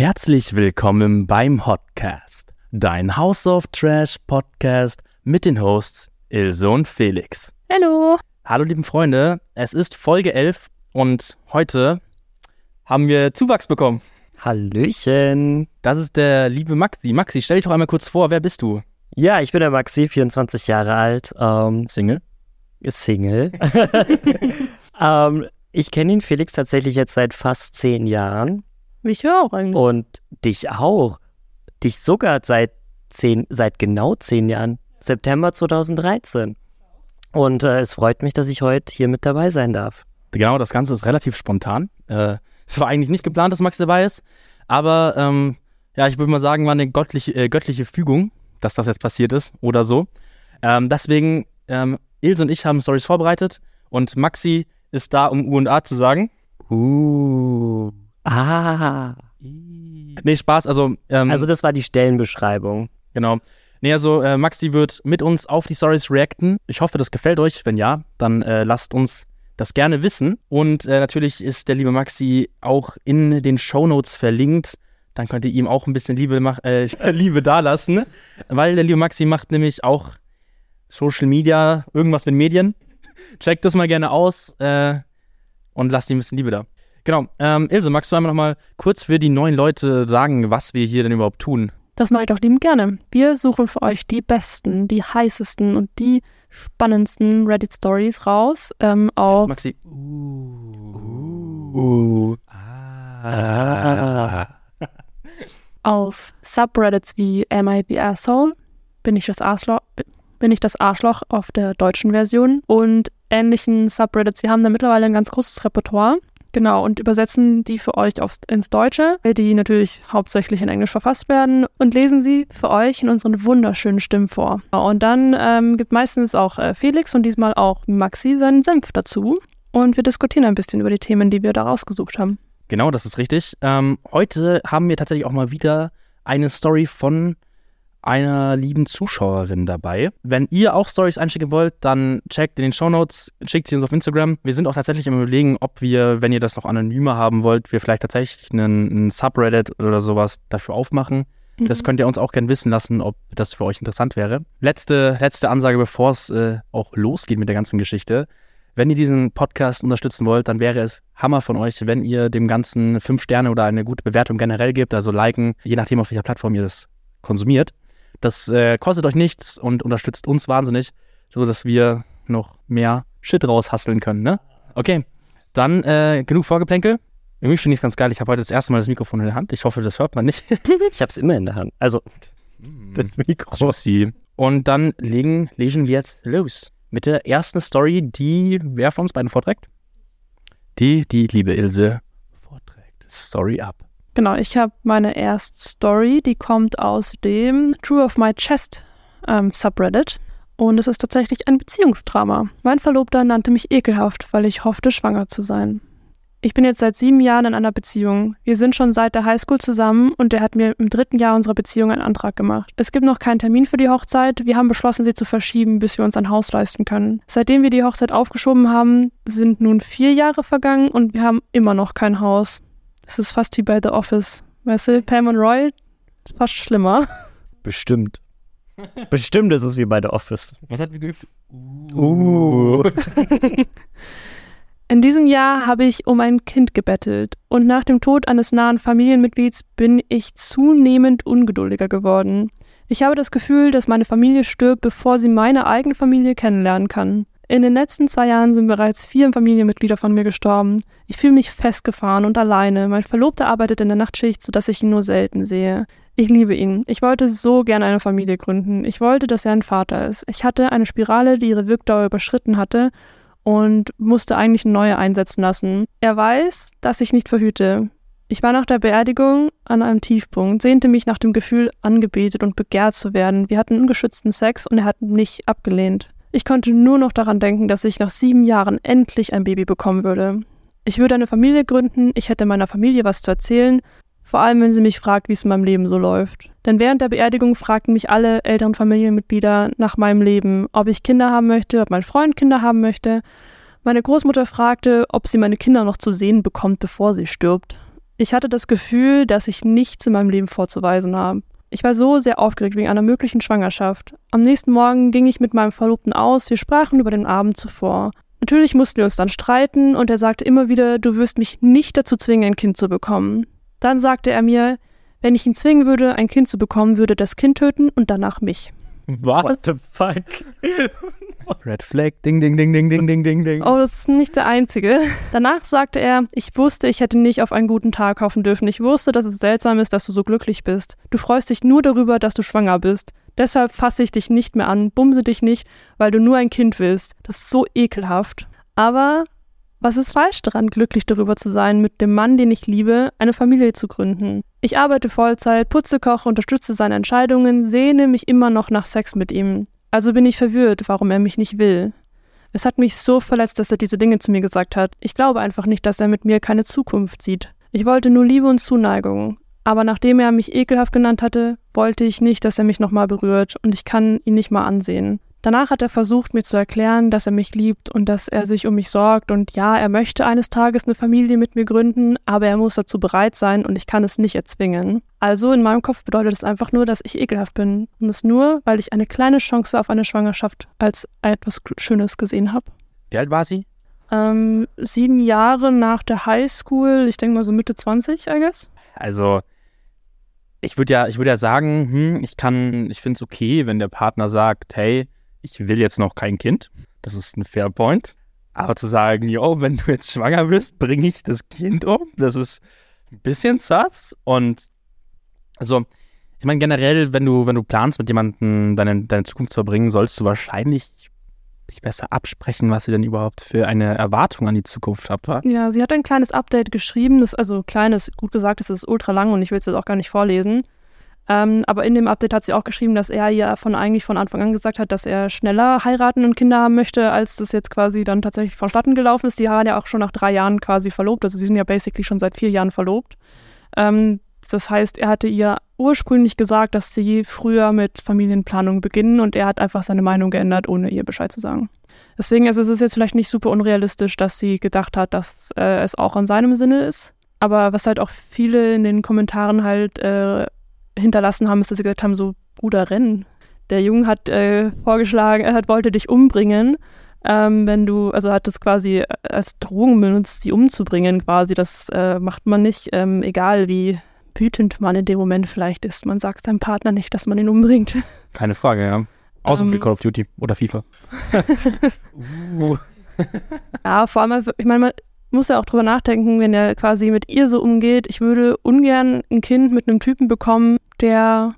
Herzlich willkommen beim Hotcast, dein House of Trash Podcast mit den Hosts Ilse und Felix. Hallo. Hallo lieben Freunde, es ist Folge 11 und heute haben wir Zuwachs bekommen. Hallöchen. Das ist der liebe Maxi. Maxi, stell dich doch einmal kurz vor, wer bist du? Ja, ich bin der Maxi, 24 Jahre alt, ähm, Single? Single. ähm, ich kenne ihn, Felix, tatsächlich jetzt seit fast zehn Jahren. Mich auch eigentlich. Und dich auch. Dich sogar seit zehn, seit genau zehn Jahren. September 2013. Und äh, es freut mich, dass ich heute hier mit dabei sein darf. Genau, das Ganze ist relativ spontan. Äh, es war eigentlich nicht geplant, dass Max dabei ist, aber ähm, ja, ich würde mal sagen, war eine göttliche, äh, göttliche Fügung, dass das jetzt passiert ist oder so. Ähm, deswegen, ähm, Ilse und ich haben Stories vorbereitet und Maxi ist da, um U und A zu sagen. Uh. Ah. Nee, Spaß, also. Ähm, Also das war die Stellenbeschreibung. Genau. Nee, also äh, Maxi wird mit uns auf die Stories reacten. Ich hoffe, das gefällt euch. Wenn ja, dann äh, lasst uns das gerne wissen. Und äh, natürlich ist der liebe Maxi auch in den Shownotes verlinkt. Dann könnt ihr ihm auch ein bisschen Liebe, mach, äh, Liebe dalassen. Weil der liebe Maxi macht nämlich auch Social Media, irgendwas mit Medien. Checkt das mal gerne aus äh, und lasst ihm ein bisschen Liebe da. Genau. Ähm, Ilse, magst du einmal noch mal kurz für die neuen Leute sagen, was wir hier denn überhaupt tun? Das mache ich doch liebend gerne. Wir suchen für euch die besten, die heißesten und die spannendsten Reddit-Stories raus. Ähm, Jetzt, auf Maxi. Uh. Ah. auf Subreddits wie Am I the Asshole? Bin ich das Arschloch? Bin ich das Arschloch auf der deutschen Version? Und ähnlichen Subreddits. Wir haben da mittlerweile ein ganz großes Repertoire. Genau, und übersetzen die für euch aufs, ins Deutsche, die natürlich hauptsächlich in Englisch verfasst werden, und lesen sie für euch in unseren wunderschönen Stimmen vor. Und dann ähm, gibt meistens auch äh, Felix und diesmal auch Maxi seinen Senf dazu. Und wir diskutieren ein bisschen über die Themen, die wir da rausgesucht haben. Genau, das ist richtig. Ähm, heute haben wir tatsächlich auch mal wieder eine Story von einer lieben Zuschauerin dabei. Wenn ihr auch Stories einschicken wollt, dann checkt in den Shownotes, schickt sie uns auf Instagram. Wir sind auch tatsächlich im Überlegen, ob wir, wenn ihr das noch anonymer haben wollt, wir vielleicht tatsächlich einen, einen Subreddit oder sowas dafür aufmachen. Das könnt ihr uns auch gerne wissen lassen, ob das für euch interessant wäre. Letzte, letzte Ansage, bevor es äh, auch losgeht mit der ganzen Geschichte. Wenn ihr diesen Podcast unterstützen wollt, dann wäre es Hammer von euch, wenn ihr dem Ganzen fünf Sterne oder eine gute Bewertung generell gebt, also liken, je nachdem, auf welcher Plattform ihr das konsumiert. Das äh, kostet euch nichts und unterstützt uns wahnsinnig, sodass wir noch mehr Shit raushasseln können, ne? Okay, dann äh, genug Vorgeplänkel. Irgendwie finde ich es ganz geil. Ich habe heute das erste Mal das Mikrofon in der Hand. Ich hoffe, das hört man nicht. Ich hab's immer in der Hand. Also das Mikro. Und dann legen, legen wir jetzt los mit der ersten Story, die wer von uns beiden vorträgt? Die, die liebe Ilse vorträgt. Story ab. Genau, ich habe meine erste Story, die kommt aus dem True of My Chest ähm, Subreddit. Und es ist tatsächlich ein Beziehungsdrama. Mein Verlobter nannte mich ekelhaft, weil ich hoffte, schwanger zu sein. Ich bin jetzt seit sieben Jahren in einer Beziehung. Wir sind schon seit der Highschool zusammen und er hat mir im dritten Jahr unserer Beziehung einen Antrag gemacht. Es gibt noch keinen Termin für die Hochzeit. Wir haben beschlossen, sie zu verschieben, bis wir uns ein Haus leisten können. Seitdem wir die Hochzeit aufgeschoben haben, sind nun vier Jahre vergangen und wir haben immer noch kein Haus. Es ist fast wie bei The Office. Weißt du, Pam und Roy, fast schlimmer. Bestimmt. Bestimmt ist es wie bei The Office. Was hat wir geübt? Uh. In diesem Jahr habe ich um ein Kind gebettelt und nach dem Tod eines nahen Familienmitglieds bin ich zunehmend ungeduldiger geworden. Ich habe das Gefühl, dass meine Familie stirbt, bevor sie meine eigene Familie kennenlernen kann. In den letzten zwei Jahren sind bereits vier Familienmitglieder von mir gestorben. Ich fühle mich festgefahren und alleine. Mein Verlobter arbeitet in der Nachtschicht, sodass ich ihn nur selten sehe. Ich liebe ihn. Ich wollte so gerne eine Familie gründen. Ich wollte, dass er ein Vater ist. Ich hatte eine Spirale, die ihre Wirkdauer überschritten hatte und musste eigentlich eine neue einsetzen lassen. Er weiß, dass ich nicht verhüte. Ich war nach der Beerdigung an einem Tiefpunkt, sehnte mich nach dem Gefühl, angebetet und begehrt zu werden. Wir hatten ungeschützten Sex und er hat mich abgelehnt. Ich konnte nur noch daran denken, dass ich nach sieben Jahren endlich ein Baby bekommen würde. Ich würde eine Familie gründen, ich hätte meiner Familie was zu erzählen, vor allem wenn sie mich fragt, wie es in meinem Leben so läuft. Denn während der Beerdigung fragten mich alle älteren Familienmitglieder nach meinem Leben, ob ich Kinder haben möchte, ob mein Freund Kinder haben möchte. Meine Großmutter fragte, ob sie meine Kinder noch zu sehen bekommt, bevor sie stirbt. Ich hatte das Gefühl, dass ich nichts in meinem Leben vorzuweisen habe. Ich war so sehr aufgeregt wegen einer möglichen Schwangerschaft. Am nächsten Morgen ging ich mit meinem Verlobten aus, wir sprachen über den Abend zuvor. Natürlich mussten wir uns dann streiten und er sagte immer wieder, du wirst mich nicht dazu zwingen, ein Kind zu bekommen. Dann sagte er mir, wenn ich ihn zwingen würde, ein Kind zu bekommen, würde das Kind töten und danach mich. Was? What the fuck? Red Flag, ding, ding, ding, ding, ding, ding, ding, ding. Oh, das ist nicht der einzige. Danach sagte er, ich wusste, ich hätte nicht auf einen guten Tag hoffen dürfen. Ich wusste, dass es seltsam ist, dass du so glücklich bist. Du freust dich nur darüber, dass du schwanger bist. Deshalb fasse ich dich nicht mehr an, bumse dich nicht, weil du nur ein Kind willst. Das ist so ekelhaft. Aber was ist falsch daran, glücklich darüber zu sein, mit dem Mann, den ich liebe, eine Familie zu gründen? Ich arbeite Vollzeit, putze, koche, unterstütze seine Entscheidungen, sehne mich immer noch nach Sex mit ihm. Also bin ich verwirrt, warum er mich nicht will. Es hat mich so verletzt, dass er diese Dinge zu mir gesagt hat. Ich glaube einfach nicht, dass er mit mir keine Zukunft sieht. Ich wollte nur Liebe und Zuneigung. Aber nachdem er mich ekelhaft genannt hatte, wollte ich nicht, dass er mich nochmal berührt und ich kann ihn nicht mal ansehen. Danach hat er versucht, mir zu erklären, dass er mich liebt und dass er sich um mich sorgt und ja, er möchte eines Tages eine Familie mit mir gründen, aber er muss dazu bereit sein und ich kann es nicht erzwingen. Also in meinem Kopf bedeutet es einfach nur, dass ich ekelhaft bin und das nur, weil ich eine kleine Chance auf eine Schwangerschaft als etwas Schönes gesehen habe. Wie alt war sie? Ähm, sieben Jahre nach der Highschool, ich denke mal so Mitte 20, I guess. Also, ich würde ja, ich würde ja sagen, hm, ich kann, ich finde es okay, wenn der Partner sagt, hey, ich will jetzt noch kein Kind. Das ist ein fair point. Aber zu sagen, yo, wenn du jetzt schwanger bist, bringe ich das Kind um, das ist ein bisschen sass. Und also, ich meine, generell, wenn du, wenn du planst, mit jemandem deine, deine Zukunft zu verbringen, sollst du wahrscheinlich dich besser absprechen, was ihr denn überhaupt für eine Erwartung an die Zukunft habt, wa? Ja, sie hat ein kleines Update geschrieben, das also kleines, gut gesagt, das ist ultra lang und ich will es jetzt auch gar nicht vorlesen. Ähm, aber in dem Update hat sie auch geschrieben, dass er ihr von eigentlich von Anfang an gesagt hat, dass er schneller heiraten und Kinder haben möchte, als das jetzt quasi dann tatsächlich vonstatten gelaufen ist. Die waren ja auch schon nach drei Jahren quasi verlobt, also sie sind ja basically schon seit vier Jahren verlobt. Ähm, das heißt, er hatte ihr ursprünglich gesagt, dass sie früher mit Familienplanung beginnen und er hat einfach seine Meinung geändert, ohne ihr Bescheid zu sagen. Deswegen also, ist es jetzt vielleicht nicht super unrealistisch, dass sie gedacht hat, dass äh, es auch in seinem Sinne ist. Aber was halt auch viele in den Kommentaren halt äh, hinterlassen haben, ist, dass sie gesagt haben, so Bruder, renn. Der Junge hat äh, vorgeschlagen, er hat, wollte dich umbringen, ähm, wenn du, also hat das quasi als Drohung benutzt, sie umzubringen quasi. Das äh, macht man nicht, ähm, egal wie wütend man in dem Moment vielleicht ist. Man sagt seinem Partner nicht, dass man ihn umbringt. Keine Frage, ja. Außer um, Ähm. Call of Duty oder FIFA. uh. Ja, vor allem, ich meine, man muss ja auch drüber nachdenken, wenn er quasi mit ihr so umgeht. Ich würde ungern ein Kind mit einem Typen bekommen, der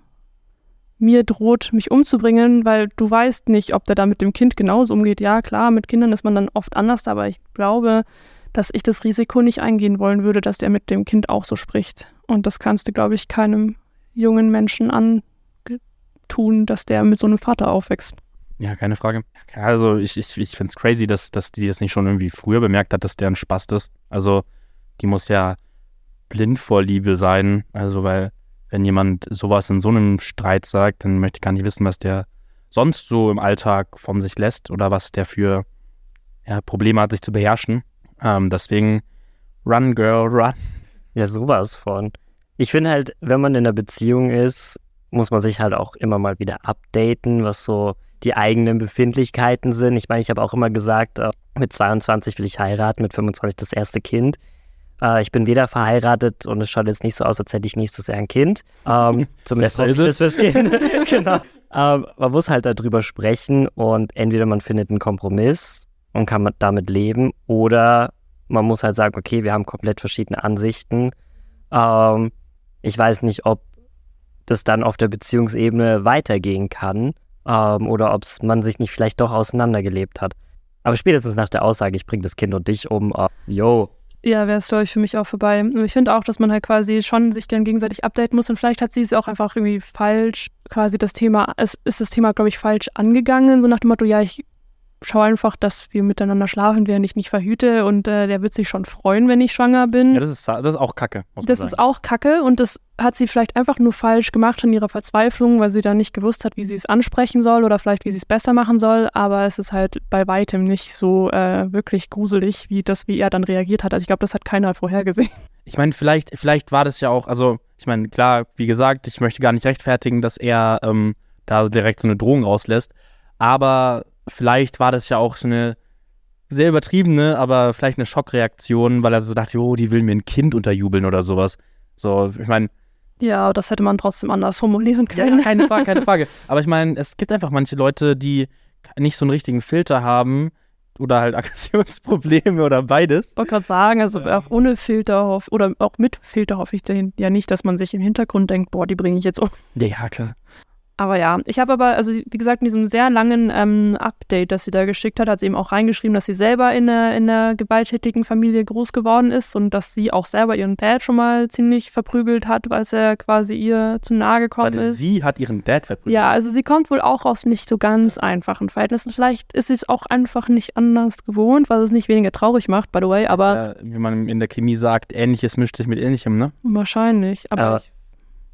mir droht, mich umzubringen, weil du weißt nicht, ob der da mit dem Kind genauso umgeht. Ja, klar, mit Kindern ist man dann oft anders, aber ich glaube, dass ich das Risiko nicht eingehen wollen würde, dass der mit dem Kind auch so spricht. Und das kannst du, glaube ich, keinem jungen Menschen antun, dass der mit so einem Vater aufwächst. Ja, keine Frage. Also ich, ich, ich finde es crazy, dass, dass die das nicht schon irgendwie früher bemerkt hat, dass der ein Spast ist. Also die muss ja blind vor Liebe sein. Also weil wenn jemand sowas in so einem Streit sagt, dann möchte ich gar nicht wissen, was der sonst so im Alltag von sich lässt oder was der für ja, Probleme hat, sich zu beherrschen. Ähm, deswegen run, girl, run. Ja, sowas von. Ich finde halt, wenn man in einer Beziehung ist, muss man sich halt auch immer mal wieder updaten, was so die eigenen Befindlichkeiten sind. Ich meine, ich habe auch immer gesagt, äh, mit 22 will ich heiraten, mit 25 das erste Kind. Äh, ich bin weder verheiratet und es schaut jetzt nicht so aus, als hätte ich nächstes Jahr ein Kind. Ähm, zumindest hoffe ich ist das fürs Kind. genau. Ähm, man muss halt darüber sprechen und entweder man findet einen Kompromiss und kann mit- damit leben oder man muss halt sagen, okay, wir haben komplett verschiedene Ansichten. Ähm, ich weiß nicht, ob das dann auf der Beziehungsebene weitergehen kann ähm, oder ob man sich nicht vielleicht doch auseinandergelebt hat. Aber spätestens nach der Aussage, ich bringe das Kind und dich um, äh, yo, Ja, wäre es, glaube ich, für mich auch vorbei. Ich finde auch, dass man halt quasi schon sich dann gegenseitig updaten muss und vielleicht hat sie es auch einfach irgendwie falsch, quasi das Thema, es ist das Thema, glaube ich, falsch angegangen, so nach dem Motto, ja, ich schaue einfach, dass wir miteinander schlafen, während ich nicht verhüte und äh, der wird sich schon freuen, wenn ich schwanger bin. Ja, das ist, das ist auch Kacke, Das ist auch kacke und das hat sie vielleicht einfach nur falsch gemacht in ihrer Verzweiflung, weil sie dann nicht gewusst hat, wie sie es ansprechen soll oder vielleicht, wie sie es besser machen soll. Aber es ist halt bei weitem nicht so äh, wirklich gruselig, wie das, wie er dann reagiert hat. Also ich glaube, das hat keiner vorhergesehen. ich meine, vielleicht, vielleicht war das ja auch, also ich meine, klar, wie gesagt, ich möchte gar nicht rechtfertigen, dass er ähm, da direkt so eine Drohung rauslässt, aber vielleicht war das ja auch so eine sehr übertriebene, aber vielleicht eine Schockreaktion, weil er so dachte, oh, die will mir ein Kind unterjubeln oder sowas. So, ich meine, Ja, das hätte man trotzdem anders formulieren ja, können. ja, keine Frage, keine Frage. Aber ich meine, es gibt einfach manche Leute, die nicht so einen richtigen Filter haben oder halt Aggressionsprobleme oder beides. Ich wollte gerade sagen, also auch ohne Filter hoff, oder auch mit Filter hoffe ich ja nicht, dass man sich im Hintergrund denkt, boah, die bringe ich jetzt um. Ja, ja, klar. Aber ja, ich habe aber, also wie gesagt, in diesem sehr langen ähm, Update, das sie da geschickt hat, hat sie eben auch reingeschrieben, dass sie selber in einer, in einer gewalttätigen Familie groß geworden ist und dass sie auch selber ihren Dad schon mal ziemlich verprügelt hat, weil er quasi ihr zu nahe gekommen Warte, ist. sie hat ihren Dad verprügelt. Ja, also sie kommt wohl auch aus nicht so ganz einfachen Verhältnissen. Vielleicht ist sie es auch einfach nicht anders gewohnt, was es nicht weniger traurig macht, by the way, aber Ist ja, wie man in der Chemie sagt, Ähnliches mischt sich mit Ähnlichem, ne? wahrscheinlich. Aber, Aber-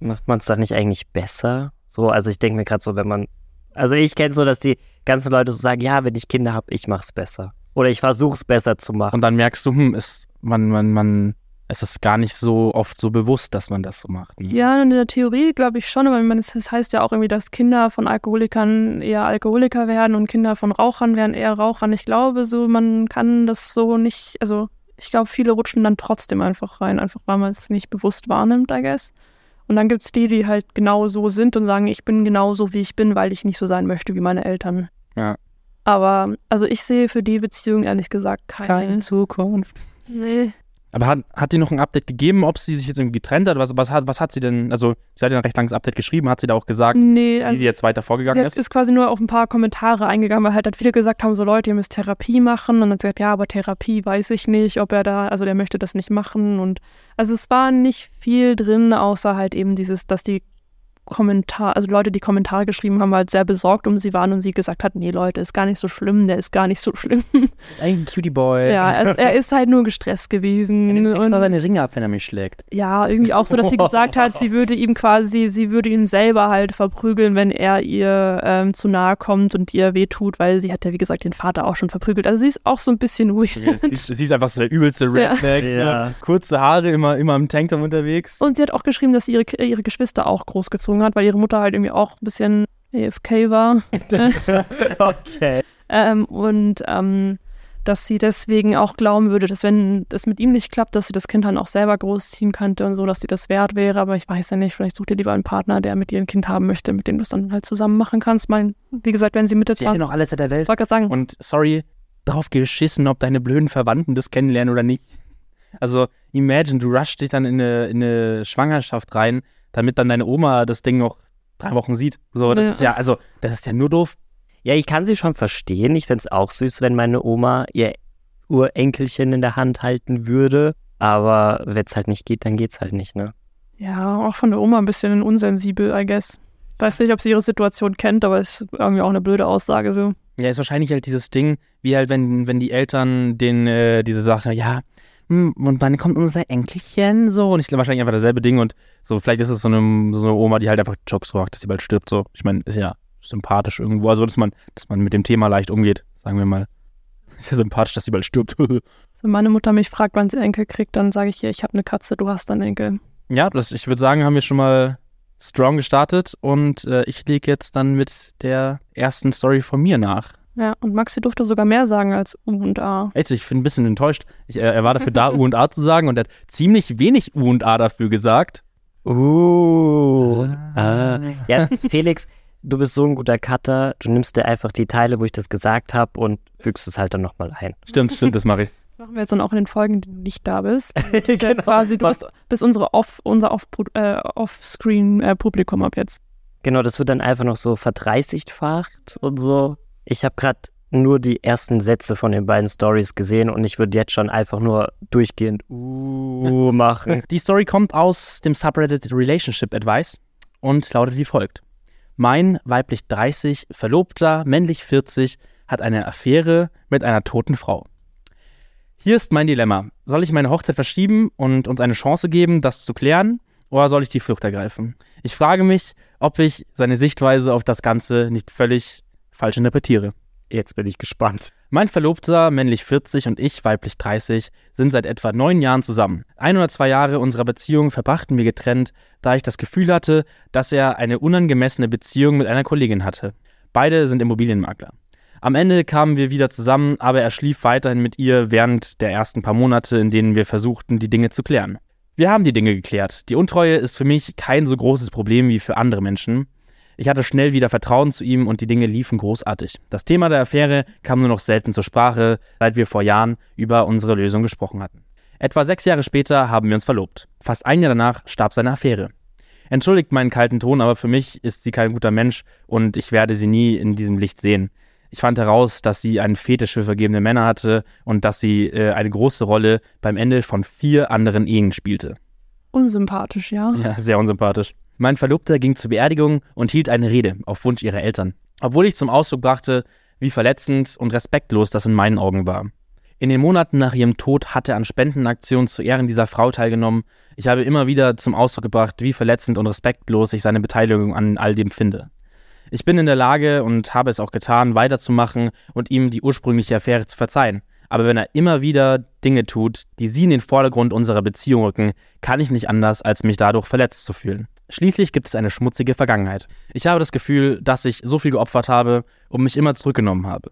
Macht man es dann nicht eigentlich besser? So, also ich denke mir gerade so, wenn man, also ich kenne so, dass die ganzen Leute so sagen, ja, wenn ich Kinder habe, ich mach's besser. Oder ich versuche es besser zu machen. Und dann merkst du, hm, ist, man, man, man, es ist gar nicht so oft so bewusst, dass man das so macht. Ne? ja, in der Theorie glaube ich schon, aber es es heißt ja auch irgendwie, dass Kinder von Alkoholikern eher Alkoholiker werden und Kinder von Rauchern werden eher Rauchern. Ich glaube so, man kann das so nicht, also ich glaube, viele rutschen dann trotzdem einfach rein, einfach weil man es nicht bewusst wahrnimmt, I guess. Und dann gibt es die, die halt genau so sind und sagen, ich bin genau so, wie ich bin, weil ich nicht so sein möchte wie meine Eltern. Ja. Aber, also ich sehe für die Beziehung ehrlich gesagt keine. Zukunft. Nee. Aber hat, hat die noch ein Update gegeben, ob sie sich jetzt irgendwie getrennt hat? Was, was, hat, was hat sie denn, also sie hat ja ein recht langes Update geschrieben, hat sie da auch gesagt, Nee, wie also sie jetzt weiter sie vorgegangen hat, ist? ist quasi nur auf ein paar Kommentare eingegangen, weil halt, halt viele gesagt haben, so Leute, ihr müsst Therapie machen. Und dann hat sie gesagt, ja, aber Therapie weiß ich nicht, ob er da, also der möchte das nicht machen. Und also es war nicht viel drin, außer halt eben dieses, dass die Kommentar, also Leute, die Kommentare geschrieben haben, halt sehr besorgt um sie waren und sie gesagt hat, nee Leute, ist gar nicht so schlimm, der ist gar nicht so schlimm. Ein Cutie Boy. ja, er, er ist halt nur gestresst gewesen. Er nimmt extra Und, seine Ringe ab, wenn er mich schlägt. ja, irgendwie auch so, dass sie gesagt hat, sie würde ihm quasi, sie würde ihn selber halt verprügeln, wenn er ihr ähm, zu nahe kommt und ihr wehtut, weil sie hat ja, wie gesagt, den Vater auch schon verprügelt. Also sie ist auch so ein bisschen weird. Sie, ist- sie ist einfach so der übelste Ja. Redneck. Ja. So, kurze Haare, immer, immer im Tanktop unterwegs. Und sie hat auch geschrieben, dass sie ihre, ihre Geschwister auch großgezogen hat, weil ihre Mutter halt irgendwie auch ein bisschen AFK war. okay. Ähm, und ähm, dass sie deswegen auch glauben würde, dass wenn das mit ihm nicht klappt, dass sie das Kind dann auch selber großziehen könnte und so, dass sie das wert wäre. Aber ich weiß ja nicht, vielleicht sucht ihr lieber einen Partner, der mit ihr ein Kind haben möchte, mit dem du es dann halt zusammen machen kannst. Mein, wie gesagt, wenn sie Mitte Sie hat ja 20... noch alle Zeit der Welt. Wollte gerade sagen, Und sorry, drauf geschissen, ob deine blöden Verwandten das kennenlernen oder nicht. Also, imagine, du rushst dich dann in eine, in eine Schwangerschaft rein, damit dann deine Oma das Ding noch drei Wochen sieht. So, das Ja. ist ja, also, das ist ja nur doof. Ja, ich kann sie schon verstehen. Ich fände es auch süß, wenn meine Oma ihr Urenkelchen in der Hand halten würde. Aber wenn es halt nicht geht, dann geht's halt nicht, ne? ja, auch von der Oma ein bisschen unsensibel, I guess. Weiß nicht, ob sie ihre Situation kennt, aber ist irgendwie auch eine blöde Aussage so. Ja, ist wahrscheinlich halt dieses Ding, wie halt, wenn, wenn die Eltern den, äh, diese Sache, ja, und wann kommt unser Enkelchen? So, und ich glaube wahrscheinlich einfach dasselbe Ding und so, vielleicht ist es so eine, so eine Oma, die halt einfach Jokes macht, dass sie bald stirbt. So, ich meine, ist ja sympathisch irgendwo, also dass man, dass man mit dem Thema leicht umgeht, sagen wir mal. Ist ja sympathisch, dass sie bald stirbt. Wenn meine Mutter mich fragt, wann sie Enkel kriegt, dann sage ich ihr, ich habe eine Katze, du hast einen Enkel. ja, das, ich würde sagen, haben wir schon mal strong gestartet und äh, ich lege jetzt dann mit der ersten Story von mir nach. Ja, und Maxi durfte sogar mehr sagen als U und A. Echt, ich bin ein bisschen enttäuscht. Ich, äh, er war dafür da, U und A zu sagen und er hat ziemlich wenig U und A dafür gesagt. Uh. Ah. Ja, Felix, du bist so ein guter Cutter. Du nimmst dir einfach die Teile, wo ich das gesagt habe und fügst es halt dann nochmal ein. Stimmt, stimmt, das mache ich. Das machen wir jetzt dann auch in den Folgen, in denen du nicht da bist. Genau. quasi, du bist, bist unsere Off, unser Off- äh, Off-Screen-Publikum ab jetzt. Genau, das wird dann einfach noch so verdreißigfacht und so. Ich habe gerade nur die ersten Sätze von den beiden Stories gesehen und ich würde jetzt schon einfach nur durchgehend uh machen. Die Story kommt aus dem Subreddit Relationship Advice und lautet wie folgt. Mein weiblich 30, Verlobter, männlich 40, hat eine Affäre mit einer toten Frau. Hier ist mein Dilemma. Soll ich meine Hochzeit verschieben und uns eine Chance geben, das zu klären, oder soll ich die Flucht ergreifen? Ich frage mich, ob ich seine Sichtweise auf das Ganze nicht völlig falsch interpretiere. Jetzt bin ich gespannt. Mein Verlobter, männlich 40 und ich, weiblich 30, sind seit etwa neun Jahren zusammen. Ein oder zwei Jahre unserer Beziehung verbrachten wir getrennt, da ich das Gefühl hatte, dass er eine unangemessene Beziehung mit einer Kollegin hatte. Beide sind Immobilienmakler. Am Ende kamen wir wieder zusammen, aber er schlief weiterhin mit ihr während der ersten paar Monate, in denen wir versuchten, die Dinge zu klären. Wir haben die Dinge geklärt. Die Untreue ist für mich kein so großes Problem wie für andere Menschen. Ich hatte schnell wieder Vertrauen zu ihm und die Dinge liefen großartig. Das Thema der Affäre kam nur noch selten zur Sprache, seit wir vor Jahren über unsere Lösung gesprochen hatten. Etwa sechs Jahre später haben wir uns verlobt. Fast ein Jahr danach starb seine Affäre. Entschuldigt meinen kalten Ton, aber für mich ist sie kein guter Mensch und ich werde sie nie in diesem Licht sehen. Ich fand heraus, dass sie einen Fetisch für vergebene Männer hatte und dass sie äh, eine große Rolle beim Ende von vier anderen Ehen spielte. Unsympathisch, ja. Ja, sehr unsympathisch. Mein Verlobter ging zur Beerdigung und hielt eine Rede auf Wunsch ihrer Eltern. Obwohl ich zum Ausdruck brachte, wie verletzend und respektlos das in meinen Augen war. In den Monaten nach ihrem Tod hatte er an Spendenaktionen zu Ehren dieser Frau teilgenommen. Ich habe immer wieder zum Ausdruck gebracht, wie verletzend und respektlos ich seine Beteiligung an all dem finde. Ich bin in der Lage und habe es auch getan, weiterzumachen und ihm die ursprüngliche Affäre zu verzeihen. Aber wenn er immer wieder Dinge tut, die sie in den Vordergrund unserer Beziehung rücken, kann ich nicht anders, als mich dadurch verletzt zu fühlen. Schließlich gibt es eine schmutzige Vergangenheit. Ich habe das Gefühl, dass ich so viel geopfert habe und mich immer zurückgenommen habe.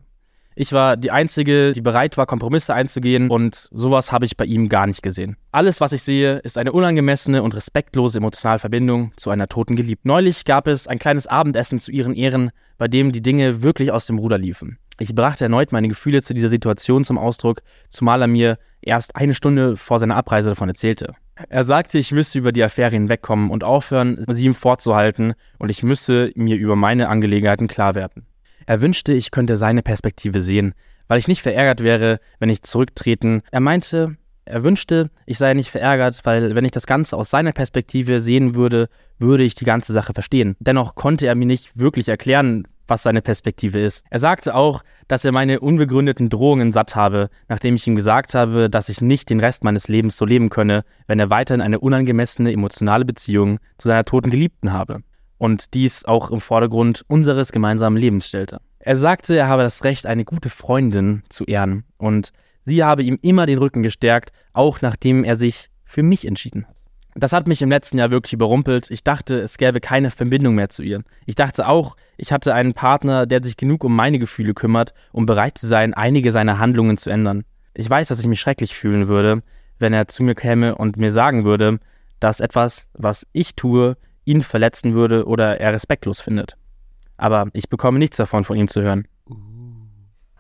Ich war die Einzige, die bereit war, Kompromisse einzugehen und sowas habe ich bei ihm gar nicht gesehen. Alles, was ich sehe, ist eine unangemessene und respektlose emotionale Verbindung zu einer toten Geliebten. Neulich gab es ein kleines Abendessen zu ihren Ehren, bei dem die Dinge wirklich aus dem Ruder liefen. Ich brachte erneut meine Gefühle zu dieser Situation zum Ausdruck, zumal er mir erst eine Stunde vor seiner Abreise davon erzählte. Er sagte, ich müsse über die Affäre hinwegkommen und aufhören, sie ihm vorzuhalten, und ich müsse mir über meine Angelegenheiten klar werden. Er wünschte, ich könnte seine Perspektive sehen, weil ich nicht verärgert wäre, wenn ich zurücktreten. Er meinte, er wünschte, ich sei nicht verärgert, weil wenn ich das Ganze aus seiner Perspektive sehen würde, würde ich die ganze Sache verstehen. Dennoch konnte er mir nicht wirklich erklären, was seine Perspektive ist. Er sagte auch, dass er meine unbegründeten Drohungen satt habe, nachdem ich ihm gesagt habe, dass ich nicht den Rest meines Lebens so leben könne, wenn er weiterhin eine unangemessene emotionale Beziehung zu seiner toten Geliebten habe. Und dies auch im Vordergrund unseres gemeinsamen Lebens stellte. Er sagte, er habe das Recht, eine gute Freundin zu ehren und sie habe ihm immer den Rücken gestärkt, auch nachdem er sich für mich entschieden hat. Das hat mich im letzten Jahr wirklich überrumpelt. Ich dachte, es gäbe keine Verbindung mehr zu ihr. Ich dachte auch, ich hatte einen Partner, der sich genug um meine Gefühle kümmert, um bereit zu sein, einige seiner Handlungen zu ändern. Ich weiß, dass ich mich schrecklich fühlen würde, wenn er zu mir käme und mir sagen würde, dass etwas, was ich tue, ihn verletzen würde oder er respektlos findet. Aber ich bekomme nichts davon, von ihm zu hören.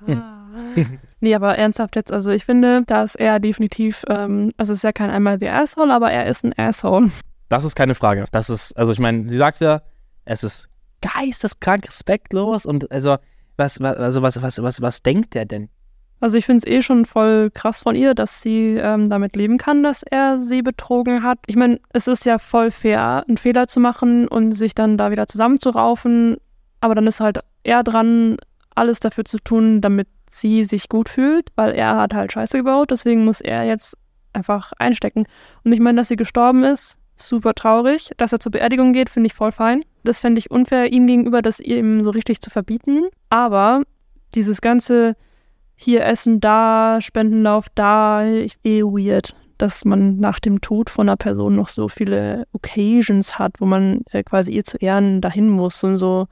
Ah. nee, aber ernsthaft jetzt, also ich finde, dass er definitiv, ähm, also es ist ja kein einmal the Asshole, aber er ist ein Asshole. Das ist keine Frage. Das ist, also ich meine, sie sagt ja, es ist geisteskrank respektlos und also was, was, also was, was, was, was denkt er denn? Also ich finde es eh schon voll krass von ihr, dass sie ähm, damit leben kann, dass er sie betrogen hat. Ich meine, es ist ja voll fair, einen Fehler zu machen und sich dann da wieder zusammenzuraufen, aber dann ist halt er dran, alles dafür zu tun, damit sie sich gut fühlt, weil er hat halt Scheiße gebaut, deswegen muss er jetzt einfach einstecken. Und ich meine, dass sie gestorben ist, super traurig. Dass er zur Beerdigung geht, finde ich voll fein. Das fände ich unfair ihm gegenüber, das ihm so richtig zu verbieten. Aber dieses ganze hier essen, da, Spendenlauf, da, eh weird, dass man nach dem Tod von einer Person noch so viele Occasions hat, wo man äh, quasi ihr zu Ehren dahin muss und so.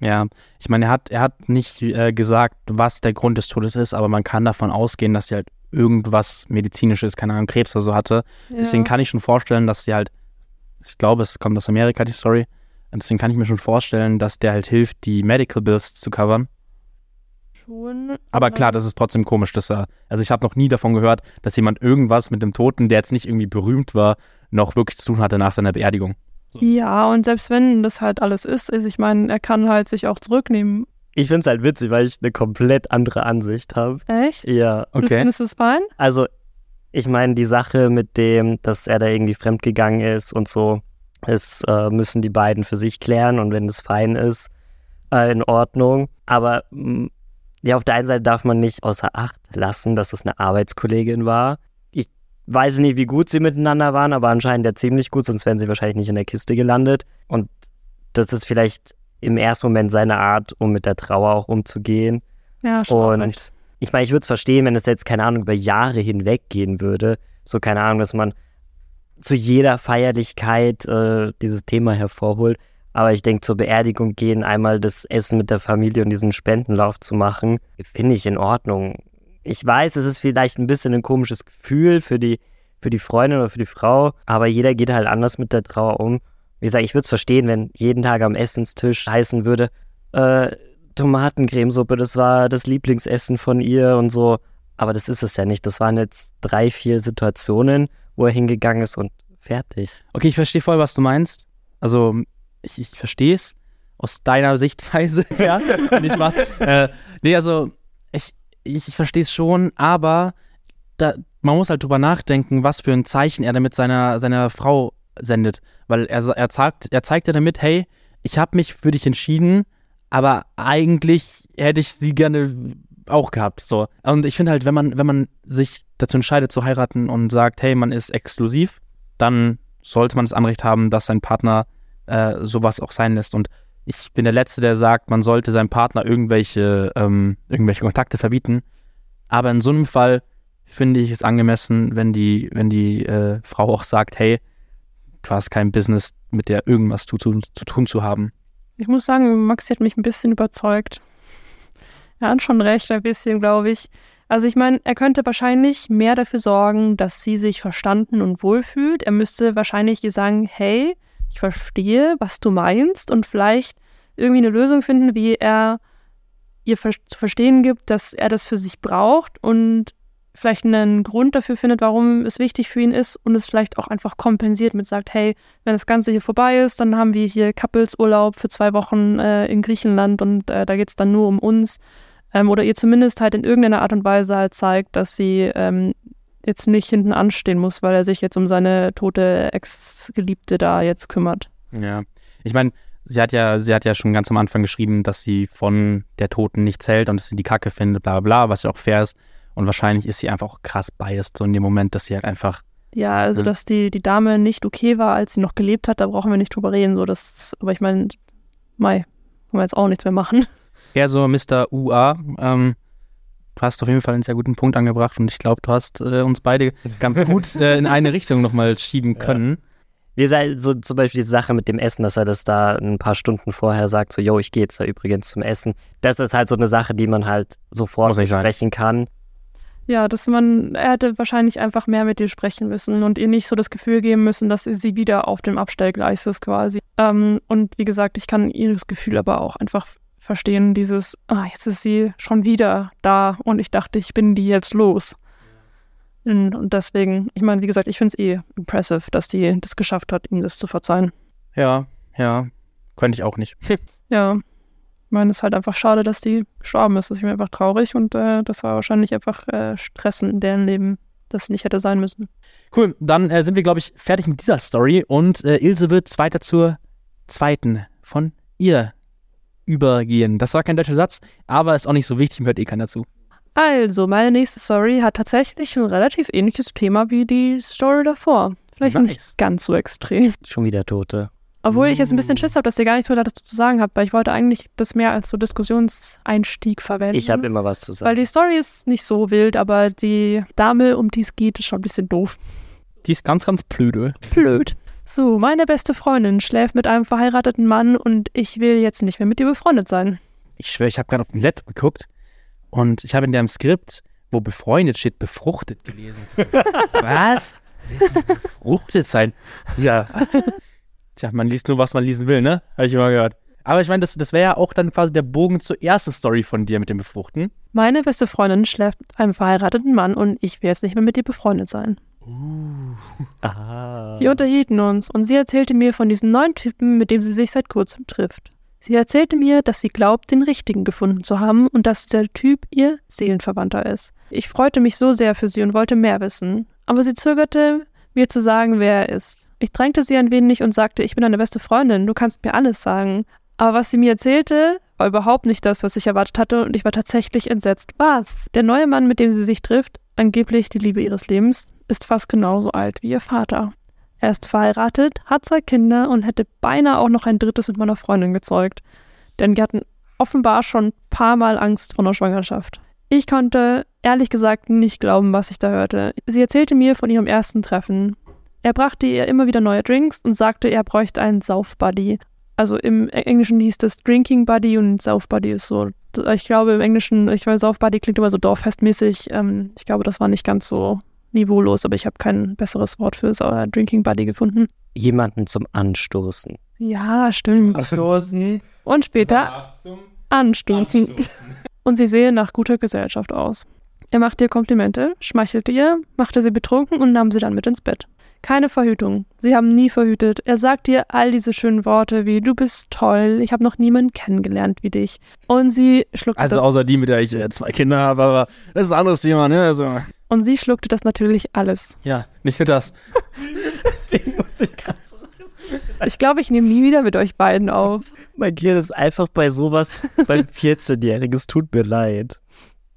Ja, ich meine, er hat, er hat nicht äh, gesagt, was der Grund des Todes ist, aber man kann davon ausgehen, dass sie halt irgendwas medizinisches, keine Ahnung, Krebs oder so hatte. Ja. Deswegen kann ich schon vorstellen, dass sie halt, ich glaube, es kommt aus Amerika, die Story. Und deswegen kann ich mir schon vorstellen, dass der halt hilft, die Medical Bills zu covern. Schon. Aber klar, das ist trotzdem komisch, dass er, also ich habe noch nie davon gehört, dass jemand irgendwas mit dem Toten, der jetzt nicht irgendwie berühmt war, noch wirklich zu tun hatte nach seiner Beerdigung. So. Ja, und selbst wenn das halt alles ist, ist, ich meine, er kann halt sich auch zurücknehmen. Ich finde es halt witzig, weil ich eine komplett andere Ansicht habe. Echt? Ja. Okay. Du findest es fein? Also, ich meine, die Sache mit dem, dass er da irgendwie fremdgegangen ist und so, das äh, müssen die beiden für sich klären und wenn es fein ist, äh, in Ordnung. Aber mm, ja, auf der einen Seite darf man nicht außer Acht lassen, dass es eine Arbeitskollegin war weiß nicht, wie gut sie miteinander waren, aber anscheinend ja ziemlich gut, sonst wären sie wahrscheinlich nicht in der Kiste gelandet. Und das ist vielleicht im ersten Moment seine Art, um mit der Trauer auch umzugehen. Ja, schon Und ich meine, ich würde es verstehen, wenn es jetzt, keine Ahnung, über Jahre hinweg gehen würde. So, keine Ahnung, dass man zu jeder Feierlichkeit äh, dieses Thema hervorholt. Aber ich denke, zur Beerdigung gehen, einmal das Essen mit der Familie und diesen Spendenlauf zu machen, finde ich in Ordnung. Ich weiß, es ist vielleicht ein bisschen ein komisches Gefühl für die, für die Freundin oder für die Frau, aber jeder geht halt anders mit der Trauer um. Wie gesagt, ich würde es verstehen, wenn jeden Tag am Essenstisch heißen würde, äh, Tomatencremesuppe, das war das Lieblingsessen von ihr und so. Aber das ist es ja nicht. Das waren jetzt drei, vier Situationen, wo er hingegangen ist und fertig. Okay, ich verstehe voll, was du meinst. Also, ich, ich verstehe es aus deiner Sichtweise. ja, nicht was. Äh, nee, also, ich, ich, ich verstehe es schon, aber da, man muss halt drüber nachdenken, was für ein Zeichen er damit seiner, seiner Frau sendet. Weil er, er, sagt, er zeigt ja damit, hey, ich habe mich für dich entschieden, aber eigentlich hätte ich sie gerne auch gehabt. So. Und ich finde halt, wenn man, wenn man sich dazu entscheidet zu heiraten und sagt, hey, man ist exklusiv, dann sollte man das Anrecht haben, dass sein Partner äh, sowas auch sein lässt. Und ich bin der Letzte, der sagt, man sollte seinem Partner irgendwelche, ähm, irgendwelche Kontakte verbieten. Aber in so einem Fall finde ich es angemessen, wenn die, wenn die äh, Frau auch sagt, hey, du hast kein Business, mit der irgendwas zu, zu, zu tun zu haben. Ich muss sagen, Maxi hat mich ein bisschen überzeugt. Er hat schon recht, ein bisschen, glaube ich. Also ich meine, er könnte wahrscheinlich mehr dafür sorgen, dass sie sich verstanden und wohlfühlt. Er müsste wahrscheinlich ihr sagen, hey, ich verstehe, was du meinst und vielleicht irgendwie eine Lösung finden, wie er ihr zu verstehen gibt, dass er das für sich braucht und vielleicht einen Grund dafür findet, warum es wichtig für ihn ist und es vielleicht auch einfach kompensiert mit sagt, hey, wenn das Ganze hier vorbei ist, dann haben wir hier Couples-Urlaub für zwei Wochen äh, in Griechenland und äh, da geht es dann nur um uns. Ähm, oder ihr zumindest halt in irgendeiner Art und Weise halt zeigt, dass sie ähm, jetzt nicht hinten anstehen muss, weil er sich jetzt um seine tote Ex-Geliebte da jetzt kümmert. Ja. Ich meine, sie hat ja, sie hat ja schon ganz am Anfang geschrieben, dass sie von der Toten nichts hält und dass sie die Kacke findet, bla bla was ja auch fair ist. Und wahrscheinlich ist sie einfach auch krass biased, so in dem Moment, dass sie halt einfach. Ja, also Ja. dass die, die Dame nicht okay war, als sie noch gelebt hat, da brauchen wir nicht drüber reden. So, das, aber ich meine, Mai, können wir jetzt auch nichts mehr machen. Ja, so Mr. UA, ähm, du hast auf jeden Fall einen sehr guten Punkt angebracht und ich glaube, du hast äh, uns beide ganz gut äh, in eine Richtung nochmal schieben Ja. können. Wie gesagt, so zum Beispiel diese Sache mit dem Essen, dass er das da ein paar Stunden vorher sagt, so, yo, ich gehe jetzt da übrigens zum Essen. Das ist halt so eine Sache, die man halt sofort besprechen kann. Ja, dass man, er hätte wahrscheinlich einfach mehr mit ihr sprechen müssen und ihr nicht so das Gefühl geben müssen, dass sie wieder auf dem Abstellgleis ist quasi. Ähm, und wie gesagt, ich kann ihres Gefühl aber auch einfach verstehen, dieses, ah, jetzt ist sie schon wieder da und ich dachte, ich bin die jetzt los. Und deswegen, ich meine, wie gesagt, ich finde es eh impressive, dass die das geschafft hat, ihm das zu verzeihen. Ja, ja, könnte ich auch nicht. Ja, ich meine, es ist halt einfach schade, dass die gestorben ist. Das ist mir einfach traurig und äh, das war wahrscheinlich einfach äh, Stressen in deren Leben, das nicht hätte sein müssen. Cool, dann äh, sind wir, glaube ich, fertig mit dieser Story und äh, Ilse wird weiter zur zweiten von ihr übergehen. Das war kein deutscher Satz, aber ist auch nicht so wichtig, hört eh keiner zu. Also, meine nächste Story hat tatsächlich ein relativ ähnliches Thema wie die Story davor. Vielleicht Nice. nicht ganz so extrem. Schon wieder Tote. Obwohl ich jetzt ein bisschen Schiss habe, dass ihr gar nichts mehr dazu zu sagen habt, weil ich wollte eigentlich das mehr als so Diskussionseinstieg verwenden. Ich habe immer was zu Weil sagen. die Story ist nicht so wild, aber die Dame, um die es geht, ist schon ein bisschen doof. Die ist ganz, ganz blöde. Blöd. So, meine beste Freundin schläft mit einem verheirateten Mann und ich will jetzt nicht mehr mit ihr befreundet sein. Ich schwöre, ich habe gerade auf den Laptop geguckt und ich habe in deinem Skript, wo befreundet steht, befruchtet gelesen. Was? Befruchtet sein? Ja. Tja, man liest nur, was man lesen will, ne? Habe ich immer gehört. Aber ich meine, das, das wäre ja auch dann quasi der Bogen zur ersten Story von dir mit dem Befruchten. Meine beste Freundin schläft mit einem verheirateten Mann und ich will jetzt nicht mehr mit ihr befreundet sein. Ah. Wir unterhielten uns und sie erzählte mir von diesem neuen Typen, mit dem sie sich seit kurzem trifft. Sie erzählte mir, dass sie glaubt, den richtigen gefunden zu haben und dass der Typ ihr Seelenverwandter ist. Ich freute mich so sehr für sie und wollte mehr wissen, aber sie zögerte, mir zu sagen, wer er ist. Ich drängte sie ein wenig und sagte, ich bin deine beste Freundin, du kannst mir alles sagen. Aber was sie mir erzählte, war überhaupt nicht das, was ich erwartet hatte und ich war tatsächlich entsetzt. Was? Der neue Mann, mit dem sie sich trifft, angeblich die Liebe ihres Lebens, ist fast genauso alt wie ihr Vater. Er ist verheiratet, hat zwei Kinder und hätte beinahe auch noch ein drittes mit meiner Freundin gezeugt. Denn wir hatten offenbar schon ein paar Mal Angst vor einer Schwangerschaft. Ich konnte ehrlich gesagt nicht glauben, was ich da hörte. Sie erzählte mir von ihrem ersten Treffen. Er brachte ihr immer wieder neue Drinks und sagte, er bräuchte einen Sauf-Buddy. Also im Englischen hieß das Drinking Buddy und Sauf Buddy ist so. Ich glaube im Englischen, ich weiß, Sauf Buddy klingt immer so dorffestmäßig. Ähm, ich glaube, das war nicht ganz so niveaulos, aber ich habe kein besseres Wort für Drinking Buddy gefunden. Jemanden zum Anstoßen. Ja, stimmt. Anstoßen. Und später anstoßen. Und sie sehe nach guter Gesellschaft aus. Er machte ihr Komplimente, schmeichelte ihr, machte sie betrunken und nahm sie dann mit ins Bett. Keine Verhütung. Sie haben nie verhütet. Er sagt ihr all diese schönen Worte wie du bist toll, ich habe noch niemanden kennengelernt wie dich. Und sie schluckte Also das, außer die, mit der ich äh, zwei Kinder habe, aber das ist ein anderes Thema, ne? Also, und sie schluckte das natürlich alles. ja, nicht nur das. Deswegen musste ich gerade so. Ich glaube, ich nehme nie wieder mit euch beiden auf. Mein Gehirn ist einfach bei sowas beim 14-Jährigen. Es tut mir leid.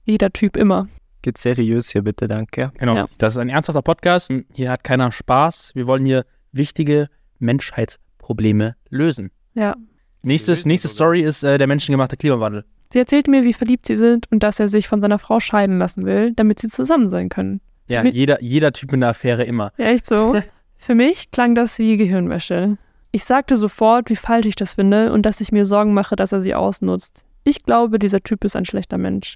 Jeder Typ immer. Geht seriös hier bitte, danke. Genau. Ja. Das ist ein ernsthafter Podcast. Hier hat keiner Spaß. Wir wollen hier wichtige Menschheitsprobleme lösen. Ja. Nächste, lösen nächste. Story ist äh, der menschengemachte Klimawandel. Sie erzählte mir, wie verliebt sie sind und dass er sich von seiner Frau scheiden lassen will, damit sie zusammen sein können. Ja, Mit- jeder, jeder Typ in der Affäre immer. Ja, echt so. Für mich klang das wie Gehirnwäsche. Ich sagte sofort, wie falsch ich das finde und dass ich mir Sorgen mache, dass er sie ausnutzt. Ich glaube, dieser Typ ist ein schlechter Mensch.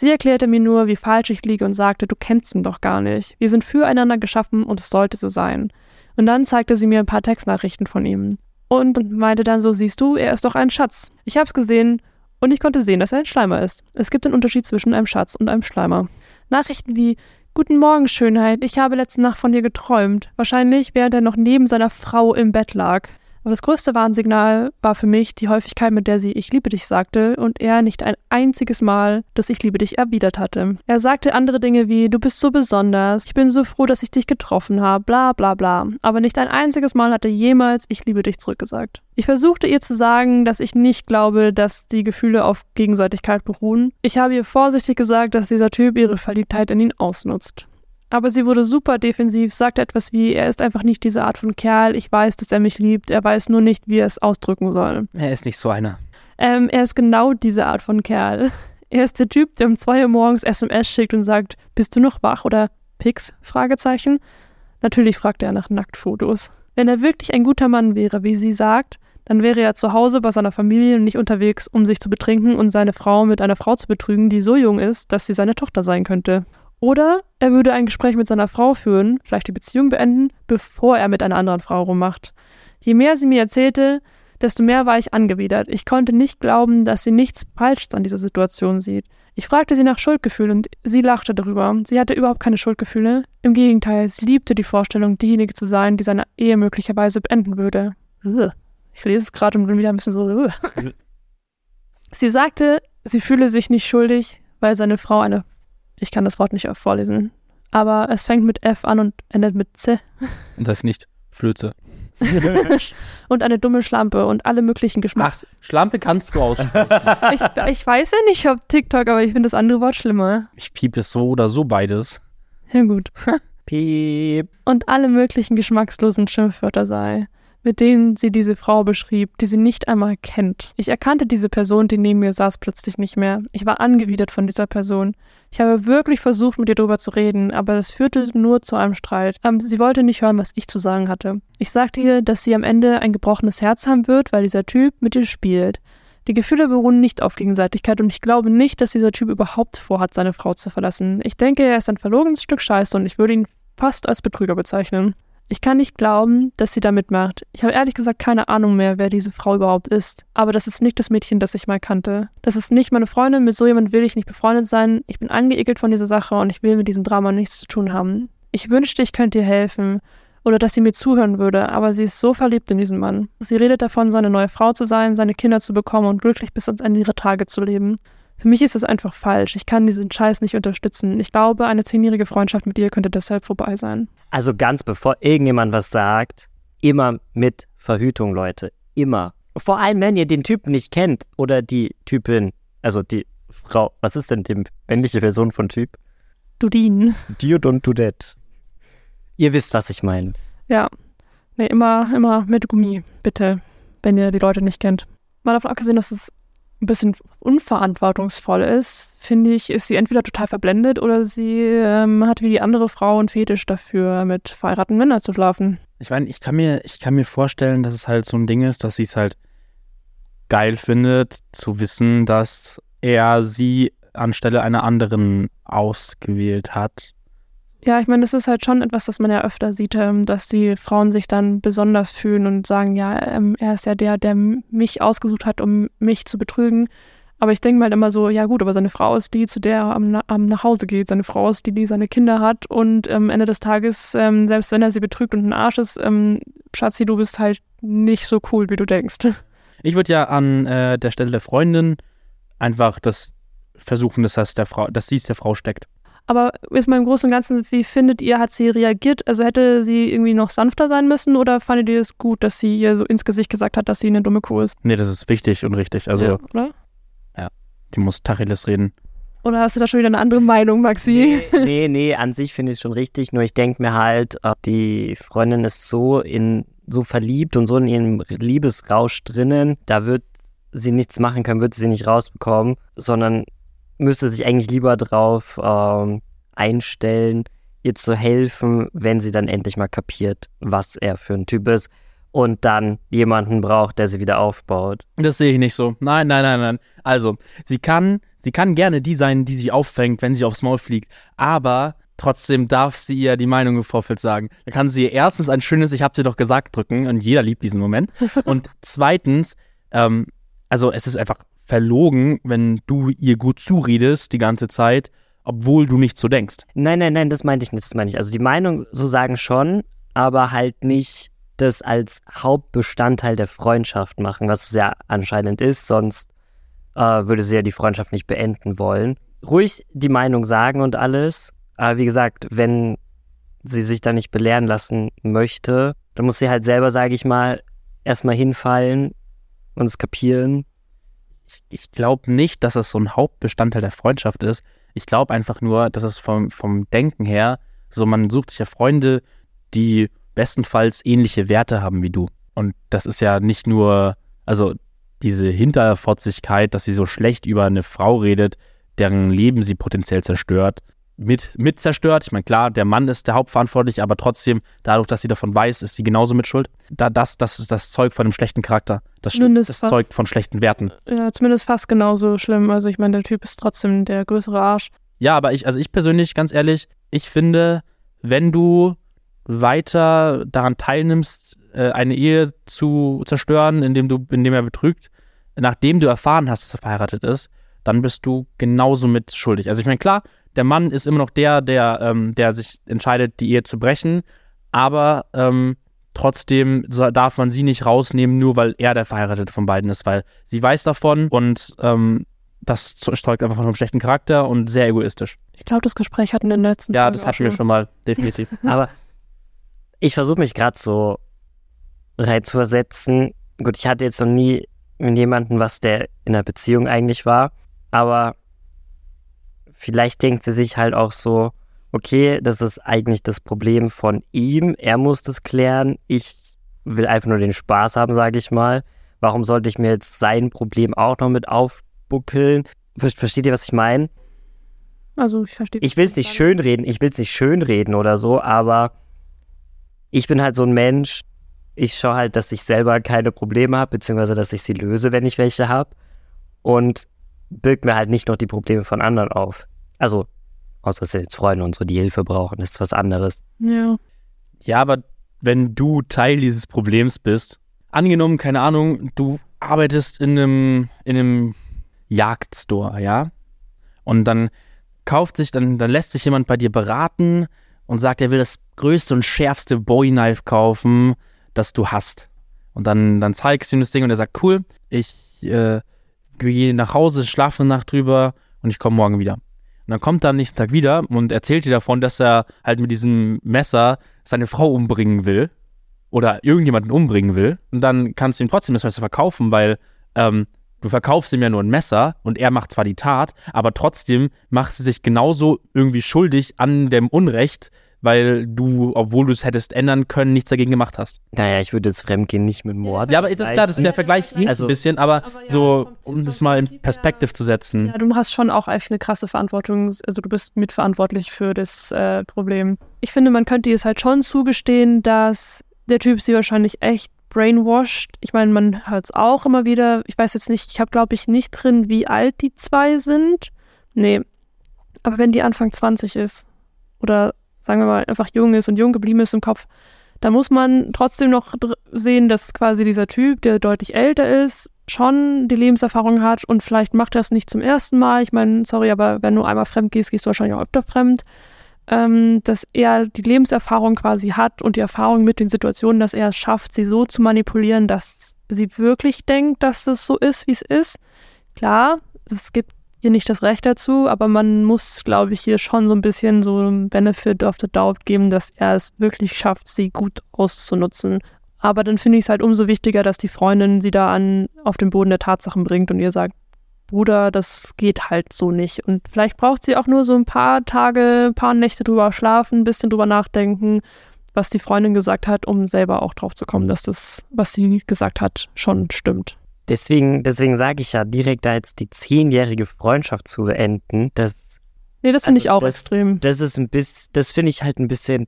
Sie erklärte mir nur, wie falsch ich liege und sagte, du kennst ihn doch gar nicht. Wir sind füreinander geschaffen und es sollte so sein. Und dann zeigte sie mir ein paar Textnachrichten von ihm. Und meinte dann so, siehst du, er ist doch ein Schatz. Ich hab's gesehen und ich konnte sehen, dass er ein Schleimer ist. Es gibt einen Unterschied zwischen einem Schatz und einem Schleimer. Nachrichten wie, Guten Morgen, Schönheit. Ich habe letzte Nacht von dir geträumt. Wahrscheinlich, während er noch neben seiner Frau im Bett lag. Aber das größte Warnsignal war für mich die Häufigkeit, mit der sie Ich liebe dich sagte und er nicht ein einziges Mal das Ich liebe dich erwidert hatte. Er sagte andere Dinge wie Du bist so besonders, ich bin so froh, dass ich dich getroffen habe, bla bla bla. Aber nicht ein einziges Mal hat er jemals Ich liebe dich zurückgesagt. Ich versuchte ihr zu sagen, dass ich nicht glaube, dass die Gefühle auf Gegenseitigkeit beruhen. Ich habe ihr vorsichtig gesagt, dass dieser Typ ihre Verliebtheit in ihn ausnutzt. Aber sie wurde super defensiv, sagte etwas wie, er ist einfach nicht diese Art von Kerl, ich weiß, dass er mich liebt, er weiß nur nicht, wie er es ausdrücken soll. Er ist nicht so einer. Ähm, er ist genau diese Art von Kerl. Er ist der Typ, der um zwei Uhr morgens SMS schickt und sagt, bist du noch wach oder Pix? Fragezeichen. Natürlich fragt er nach Nacktfotos. Wenn er wirklich ein guter Mann wäre, wie sie sagt, dann wäre er zu Hause bei seiner Familie und nicht unterwegs, um sich zu betrinken und seine Frau mit einer Frau zu betrügen, die so jung ist, dass sie seine Tochter sein könnte. Oder er würde ein Gespräch mit seiner Frau führen, vielleicht die Beziehung beenden, bevor er mit einer anderen Frau rummacht. Je mehr sie mir erzählte, desto mehr war ich angewidert. Ich konnte nicht glauben, dass sie nichts Falsches an dieser Situation sieht. Ich fragte sie nach Schuldgefühlen und sie lachte darüber. Sie hatte überhaupt keine Schuldgefühle. Im Gegenteil, sie liebte die Vorstellung, diejenige zu sein, die seine Ehe möglicherweise beenden würde. Ich lese es gerade und bin wieder ein bisschen so. sie sagte, sie fühle sich nicht schuldig, weil seine Frau eine. Ich kann das Wort nicht vorlesen. Aber es fängt mit F an und endet mit Z. Und das ist nicht Flöze. und eine dumme Schlampe und alle möglichen Ach, Geschmacks. Schlampe kannst du aussprechen. Ich, ich weiß ja nicht, ob TikTok, aber ich finde das andere Wort schlimmer. ich piep das so oder so beides. Ja, gut. Piep. Und alle möglichen geschmackslosen Schimpfwörter sei, mit denen sie diese Frau beschrieb, die sie nicht einmal kennt. Ich erkannte diese Person, die neben mir saß, plötzlich nicht mehr. Ich war angewidert von dieser Person. Ich habe wirklich versucht, mit ihr darüber zu reden, aber es führte nur zu einem Streit. Ähm, sie wollte nicht hören, was ich zu sagen hatte. Ich sagte ihr, dass sie am Ende ein gebrochenes Herz haben wird, weil dieser Typ mit ihr spielt. Die Gefühle beruhen nicht auf Gegenseitigkeit und ich glaube nicht, dass dieser Typ überhaupt vorhat, seine Frau zu verlassen. Ich denke, er ist ein verlogenes Stück Scheiße und ich würde ihn fast als Betrüger bezeichnen. Ich kann nicht glauben, dass sie da mitmacht. Ich habe ehrlich gesagt keine Ahnung mehr, wer diese Frau überhaupt ist. Aber das ist nicht das Mädchen, das ich mal kannte. Das ist nicht meine Freundin, mit so jemand will ich nicht befreundet sein. Ich bin angeekelt von dieser Sache und ich will mit diesem Drama nichts zu tun haben. Ich wünschte, ich könnte ihr helfen oder dass sie mir zuhören würde, aber sie ist so verliebt in diesen Mann. Sie redet davon, seine neue Frau zu sein, seine Kinder zu bekommen und glücklich bis ans Ende ihrer Tage zu leben. Für mich ist es einfach falsch. Ich kann diesen Scheiß nicht unterstützen. Ich glaube, eine zehnjährige Freundschaft mit ihr könnte deshalb vorbei sein. Also ganz bevor irgendjemand was sagt, immer mit Verhütung, Leute. Immer. Vor allem, wenn ihr den Typen nicht kennt oder die Typin, also die Frau. Was ist denn die männliche Version von Typ? Dudin. Don't do that. Ihr wisst, was ich meine. Ja. Nee, immer, immer mit Gummi, bitte, wenn ihr die Leute nicht kennt. Mal davon abgesehen, dass es ein bisschen unverantwortungsvoll ist, finde ich, ist sie entweder total verblendet oder sie ähm, hat wie die andere Frau einen Fetisch dafür, mit verheirateten Männern zu schlafen. Ich meine, ich kann mir, ich kann mir vorstellen, dass es halt so ein Ding ist, dass sie es halt geil findet, zu wissen, dass er sie anstelle einer anderen ausgewählt hat. Ja, ich meine, das ist halt schon etwas, das man ja öfter sieht, ähm, dass die Frauen sich dann besonders fühlen und sagen, ja, ähm, er ist ja der, der mich ausgesucht hat, um mich zu betrügen. Aber ich denke mal halt immer so, ja gut, aber seine Frau ist die, zu der er am, am nach Hause geht. Seine Frau ist die, die seine Kinder hat. Und am ähm, Ende des Tages, selbst wenn er sie betrügt und ein Arsch ist, Schatzi, du bist halt nicht so cool, wie du denkst. Ich würde ja an äh, der Stelle der Freundin einfach das versuchen, dass, das der Frau, dass sie es der Frau steckt. Aber jetzt mal im Großen und Ganzen, wie findet ihr, hat sie reagiert? Also hätte sie irgendwie noch sanfter sein müssen oder fandet ihr es gut, dass sie ihr so ins Gesicht gesagt hat, dass sie eine dumme Kuh ist? Nee, das ist wichtig und richtig. Also, ja, oder? Ja, die muss Tacheles reden. Oder hast du da schon wieder eine andere Meinung, Maxi? Nee, nee, nee an sich finde ich es schon richtig. Nur ich denke mir halt, äh, die Freundin ist so in so verliebt und so in ihrem Liebesrausch drinnen, da wird sie nichts machen können, wird sie nicht rausbekommen, sondern müsste sich eigentlich lieber drauf ähm, einstellen, ihr zu helfen, wenn sie dann endlich mal kapiert, was er für ein Typ ist und dann jemanden braucht, der sie wieder aufbaut. Das sehe ich nicht so. Nein, nein, nein, nein. Also, sie kann, sie kann gerne die sein, die sie auffängt, wenn sie aufs Maul fliegt, aber trotzdem darf sie ihr die Meinung im Vorfeld sagen. Dann kann sie ihr erstens ein schönes Ich hab dir doch gesagt drücken und jeder liebt diesen Moment. und zweitens, ähm, also es ist einfach verlogen, wenn du ihr gut zuredest die ganze Zeit, obwohl du nicht so denkst. Nein, nein, nein, das meinte ich nicht, das meine ich. Also die Meinung so sagen schon, aber halt nicht das als Hauptbestandteil der Freundschaft machen, was es ja anscheinend ist, sonst äh, würde sie ja die Freundschaft nicht beenden wollen. Ruhig die Meinung sagen und alles, aber wie gesagt, wenn sie sich da nicht belehren lassen möchte, dann muss sie halt selber, sage ich mal, erstmal hinfallen und es kapieren ich, glaube nicht, dass es so ein Hauptbestandteil der Freundschaft ist. Ich glaube einfach nur, dass es vom, vom Denken her, so man sucht sich ja Freunde, die bestenfalls ähnliche Werte haben wie du. Und das ist ja nicht nur, also diese Hinterfotzigkeit, dass sie so schlecht über eine Frau redet, deren Leben sie potenziell zerstört, mit, mit zerstört. Ich meine, klar, der Mann ist der Hauptverantwortliche, aber trotzdem, dadurch, dass sie davon weiß, ist sie genauso mit Schuld. Da, das, das ist das Zeug von einem schlechten Charakter. Das, das zeugt von schlechten Werten. Ja, zumindest fast genauso schlimm. Also ich meine, der Typ ist trotzdem der größere Arsch. Ja, aber ich, also ich persönlich, ganz ehrlich, ich finde, wenn du weiter daran teilnimmst, äh, eine Ehe zu zerstören, indem du, indem er betrügt, nachdem du erfahren hast, dass er verheiratet ist, dann bist du genauso mit schuldig. Also ich meine, klar, der Mann ist immer noch der, der, ähm, der sich entscheidet, die Ehe zu brechen, aber ähm, trotzdem darf man sie nicht rausnehmen, nur weil er der Verheiratete von beiden ist, weil sie weiß davon und ähm, das zeugt einfach von einem schlechten Charakter und sehr egoistisch. Ich glaube, das Gespräch hatten in der letzten Ja, Folge das hatten wir schon mal, definitiv. aber ich versuche mich gerade so reinzuversetzen. Gut, ich hatte jetzt noch nie mit jemandem, was der in einer Beziehung eigentlich war, aber vielleicht denkt sie sich halt auch so, okay, das ist eigentlich das Problem von ihm, er muss das klären, ich will einfach nur den Spaß haben, sage ich mal. Warum sollte ich mir jetzt sein Problem auch noch mit aufbuckeln? Versteht ihr, was ich meine? Also ich verstehe. Ich will es nicht schönreden, ich will es nicht schönreden oder so, aber ich bin halt so ein Mensch, ich schaue halt, dass ich selber keine Probleme habe, beziehungsweise dass ich sie löse, wenn ich welche habe. Und birgt mir halt nicht noch die Probleme von anderen auf. Also, außer es sind jetzt Freunde und so, die Hilfe brauchen, ist was anderes. Ja. Ja, aber wenn du Teil dieses Problems bist, angenommen, keine Ahnung, du arbeitest in einem, in einem Jagdstore, ja? Und dann kauft sich, dann, dann lässt sich jemand bei dir beraten und sagt, er will das größte und schärfste Bowie-Knife kaufen, das du hast. Und dann, dann zeigst du ihm das Ding und er sagt, cool, ich äh, gehe nach Hause, schlafe eine Nacht drüber und ich komme morgen wieder. Und dann kommt er am nächsten Tag wieder und erzählt dir davon, dass er halt mit diesem Messer seine Frau umbringen will oder irgendjemanden umbringen will. Und dann kannst du ihm trotzdem das Messer verkaufen, weil ähm, du verkaufst ihm ja nur ein Messer und er macht zwar die Tat, aber trotzdem macht sie sich genauso irgendwie schuldig an dem Unrecht, weil du, obwohl du es hättest ändern können, nichts dagegen gemacht hast. Naja, ich würde das Fremdgehen nicht mit Mord. Ja, aber das ist klar, das ist der Vergleich hinkt Also- ein bisschen, aber, Aber ja, so, um das mal in Perspektive zu setzen. Ja, du hast schon auch echt eine krasse Verantwortung. Also du bist mitverantwortlich für das äh, Problem. Ich finde, man könnte ihr es halt schon zugestehen, dass der Typ sie wahrscheinlich echt brainwashed. Ich meine, man hört es auch immer wieder. Ich weiß jetzt nicht, ich habe, glaube ich, nicht drin, wie alt die zwei sind. Nee. Aber wenn die Anfang 20 ist oder sagen wir mal einfach jung ist und jung geblieben ist im Kopf, dann muss man trotzdem noch sehen, dass quasi dieser Typ, der deutlich älter ist, schon die Lebenserfahrung hat und vielleicht macht er es nicht zum ersten Mal. Ich meine, sorry, aber wenn du einmal fremd gehst, gehst du wahrscheinlich auch öfter fremd. Ähm, dass er die Lebenserfahrung quasi hat und die Erfahrung mit den Situationen, dass er es schafft, sie so zu manipulieren, dass sie wirklich denkt, dass es so ist, wie es ist. Klar, es gibt ihr nicht das Recht dazu, aber man muss, glaube ich, hier schon so ein bisschen so einen Benefit of the doubt geben, dass er es wirklich schafft, sie gut auszunutzen. Aber dann finde ich es halt umso wichtiger, dass die Freundin sie da an, auf den Boden der Tatsachen bringt und ihr sagt, Bruder, das geht halt so nicht. Und vielleicht braucht sie auch nur so ein paar Tage, ein paar Nächte drüber schlafen, ein bisschen drüber nachdenken, was die Freundin gesagt hat, um selber auch drauf zu kommen, dass das, was sie gesagt hat, schon stimmt. Deswegen, deswegen sage ich ja, direkt da jetzt die zehnjährige Freundschaft zu beenden, das, Nee, das finde Also ich auch das- extrem. das ist ein bisschen, das finde ich halt ein bisschen,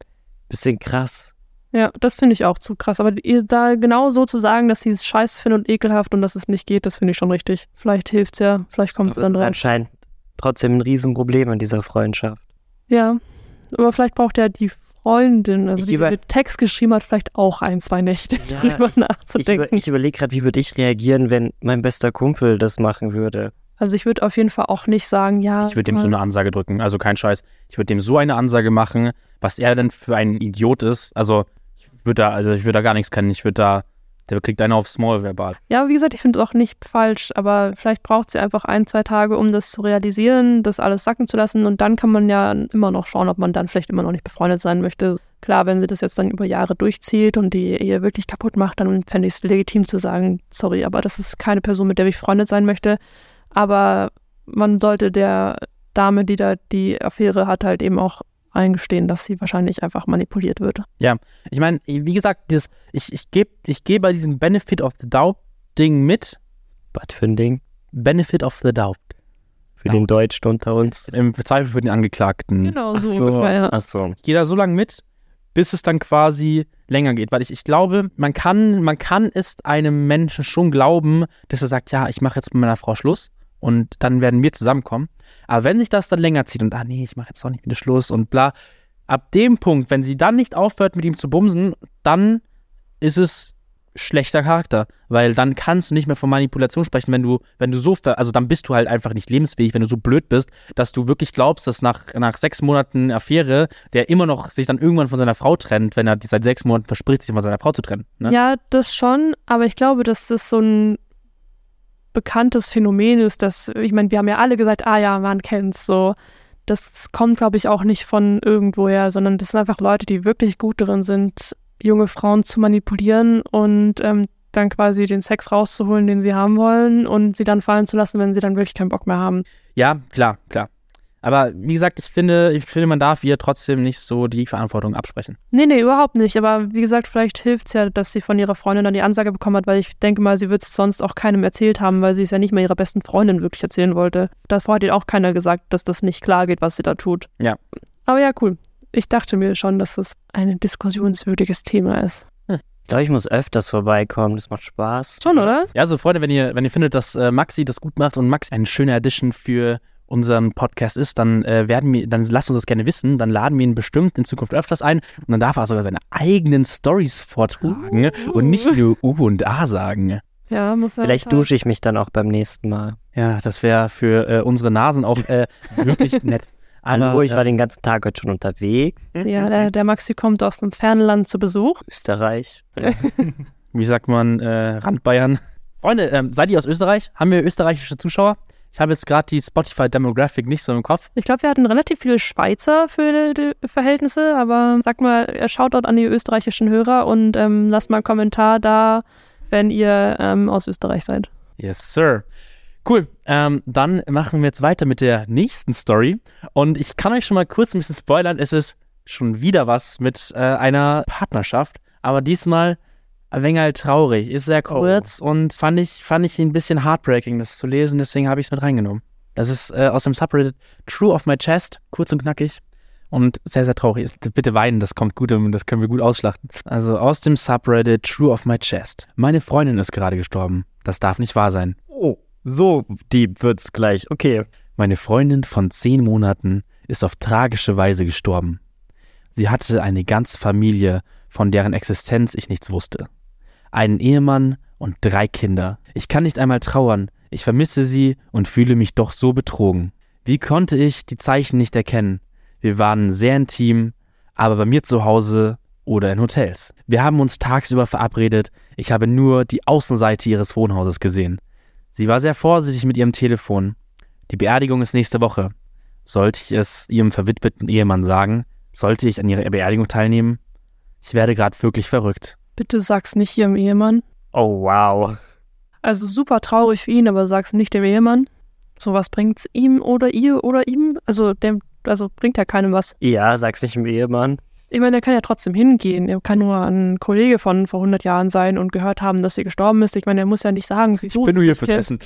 bisschen krass. Ja, das finde ich auch zu krass. Aber ihr da genau so zu sagen, dass sie es scheiße findet und ekelhaft und dass es nicht geht, das finde ich schon richtig. Vielleicht hilft's ja, vielleicht kommt es Aber es dann ist rein. anscheinend trotzdem ein Riesenproblem in dieser Freundschaft. Ja, aber vielleicht braucht ja die Freundin, also Ich die, die über- den Text geschrieben hat, vielleicht auch ein, zwei Nächte Ja, drüber Ich, über, nachzudenken. ich überlege gerade, wie würde ich reagieren, wenn mein bester Kumpel das machen würde. also ich würde auf jeden Fall auch nicht sagen, ja. Ich würde dem so eine Ansage drücken, also kein Scheiß. Ich würde dem so eine Ansage machen, was er denn für ein Idiot ist. Also ich würde da, also ich würde da gar nichts kennen. Ich würde da, der kriegt einen auf Small verbal. Ja, wie gesagt, ich finde es auch nicht falsch, aber vielleicht braucht sie einfach ein, zwei Tage, um das zu realisieren, das alles sacken zu lassen und dann kann man ja immer noch schauen, ob man dann vielleicht immer noch nicht befreundet sein möchte. Klar, wenn sie das jetzt dann über Jahre durchzieht und die Ehe wirklich kaputt macht, dann fände ich es legitim zu sagen, sorry, aber das ist keine Person, mit der ich befreundet sein möchte. Aber man sollte der Dame, die da die Affäre hat, halt eben auch eingestehen, dass sie wahrscheinlich einfach manipuliert wird. Ich meine, wie gesagt, dieses, ich, ich gebe ich geh bei diesem Benefit of the Doubt-Ding mit. Was für ein Ding? Benefit of the Doubt. Für den Deutschen unter uns. Im Zweifel für den Angeklagten. Genau, Ach so, so, ungefähr, ja. ach so. Ich gehe da so lange mit, bis es dann quasi länger geht. Weil ich, ich glaube, man kann, man kann es einem Menschen schon glauben, dass er sagt, ja, ich mache jetzt mit meiner Frau Schluss und dann werden wir zusammenkommen. Aber wenn sich das dann länger zieht und, ah nee, ich mache jetzt doch nicht mit dir Schluss und bla, ab dem Punkt, wenn sie dann nicht aufhört, mit ihm zu bumsen, dann ist es schlechter Charakter, weil dann kannst du nicht mehr von Manipulation sprechen, wenn du, wenn du so, also dann bist du halt einfach nicht lebensfähig, wenn du so blöd bist, dass du wirklich glaubst, dass nach, nach sechs Monaten Affäre der immer noch sich dann irgendwann von seiner Frau trennt, wenn er die seit sechs Monaten verspricht, sich von seiner Frau zu trennen. Ne? Ja, das schon, aber ich glaube, dass das so ein bekanntes Phänomen ist, dass, ich meine, wir haben ja alle gesagt, ah ja, man kennt's so. Das kommt, glaube ich, auch nicht von irgendwoher, sondern das sind einfach Leute, die wirklich gut darin sind, junge Frauen zu manipulieren und ähm, dann quasi den Sex rauszuholen, den sie haben wollen und sie dann fallen zu lassen, wenn sie dann wirklich keinen Bock mehr haben. Ja, klar, klar. Aber wie gesagt, ich finde, ich finde, man darf ihr trotzdem nicht so die Verantwortung absprechen. Nee, nee, überhaupt nicht. Aber wie gesagt, vielleicht hilft es ja, dass sie von ihrer Freundin dann die Ansage bekommen hat, weil ich denke mal, sie wird es sonst auch keinem erzählt haben, weil sie es ja nicht mal ihrer besten Freundin wirklich erzählen wollte. Davor hat ihr auch keiner gesagt, dass das nicht klar geht, was sie da tut. Ja. Aber ja, cool. Ich dachte mir schon, dass das ein diskussionswürdiges Thema ist. Ich glaube, ich muss öfters vorbeikommen. Das macht Spaß. Schon, oder? Ja, also Freunde, wenn ihr, wenn ihr findet, dass äh, Maxi das gut macht und Maxi eine schöne Addition für unseren Podcast ist, dann äh, werden wir, dann lasst uns das gerne wissen. Dann laden wir ihn bestimmt in Zukunft öfters ein und dann darf er sogar seine eigenen Stories vortragen Uh. und nicht nur U und A sagen. Ja, muss er. Vielleicht dusche ich mich dann auch beim nächsten Mal. Ja, das wäre für äh, unsere Nasen auch äh, wirklich nett. Hallo, ich äh, war den ganzen Tag heute schon unterwegs. Ja, der, der Maxi kommt aus einem fernen Land zu Besuch. Österreich. wie sagt man, äh, Randbayern. Freunde, ähm, seid ihr aus Österreich? Haben wir österreichische Zuschauer? Ich habe jetzt gerade die Spotify-Demographic nicht so im Kopf. Ich glaube, wir hatten relativ viele Schweizer für die Verhältnisse, aber sag mal, er schaut dort an die österreichischen Hörer und ähm, lasst mal einen Kommentar da, wenn ihr ähm, aus Österreich seid. Yes, sir. Cool. Ähm, dann machen wir jetzt weiter mit der nächsten Story. Und ich kann euch schon mal kurz ein bisschen spoilern. Es ist schon wieder was mit äh, einer Partnerschaft, aber diesmal ein wenig halt traurig. Ist sehr kurz und fand ich, fand ich ein bisschen heartbreaking, das zu lesen, deswegen habe ich es mit reingenommen. Das ist äh, aus dem Subreddit True of My Chest, kurz und knackig und sehr, sehr traurig. Bitte weinen, das kommt gut, das können wir gut ausschlachten. Also aus dem Subreddit True of My Chest. Meine Freundin ist gerade gestorben. Das darf nicht wahr sein. Oh, so deep wird's gleich. Okay. Meine Freundin von zehn Monaten ist auf tragische Weise gestorben. Sie hatte eine ganze Familie, von deren Existenz ich nichts wusste. Einen Ehemann und drei Kinder. Ich kann nicht einmal trauern. Ich vermisse sie und fühle mich doch so betrogen. Wie konnte ich die Zeichen nicht erkennen? Wir waren sehr intim, aber bei mir zu Hause oder in Hotels. Wir haben uns tagsüber verabredet. Ich habe nur die Außenseite ihres Wohnhauses gesehen. Sie war sehr vorsichtig mit ihrem Telefon. Die Beerdigung ist nächste Woche. Sollte ich es ihrem verwitweten Ehemann sagen? Sollte ich an ihrer Beerdigung teilnehmen? Ich werde gerade wirklich verrückt. Bitte sag's nicht ihrem Ehemann. Oh, wow. Also super traurig für ihn, aber sag's nicht dem Ehemann. Sowas bringt's ihm oder ihr oder ihm. Also dem, also bringt ja keinem was. Ja, sag's nicht dem Ehemann. Ich meine, er kann ja trotzdem hingehen. Er kann nur ein Kollege von vor 100 Jahren sein und gehört haben, dass sie gestorben ist. Ich meine, er muss ja nicht sagen, wieso. Ich bin nur hier fürs Essen.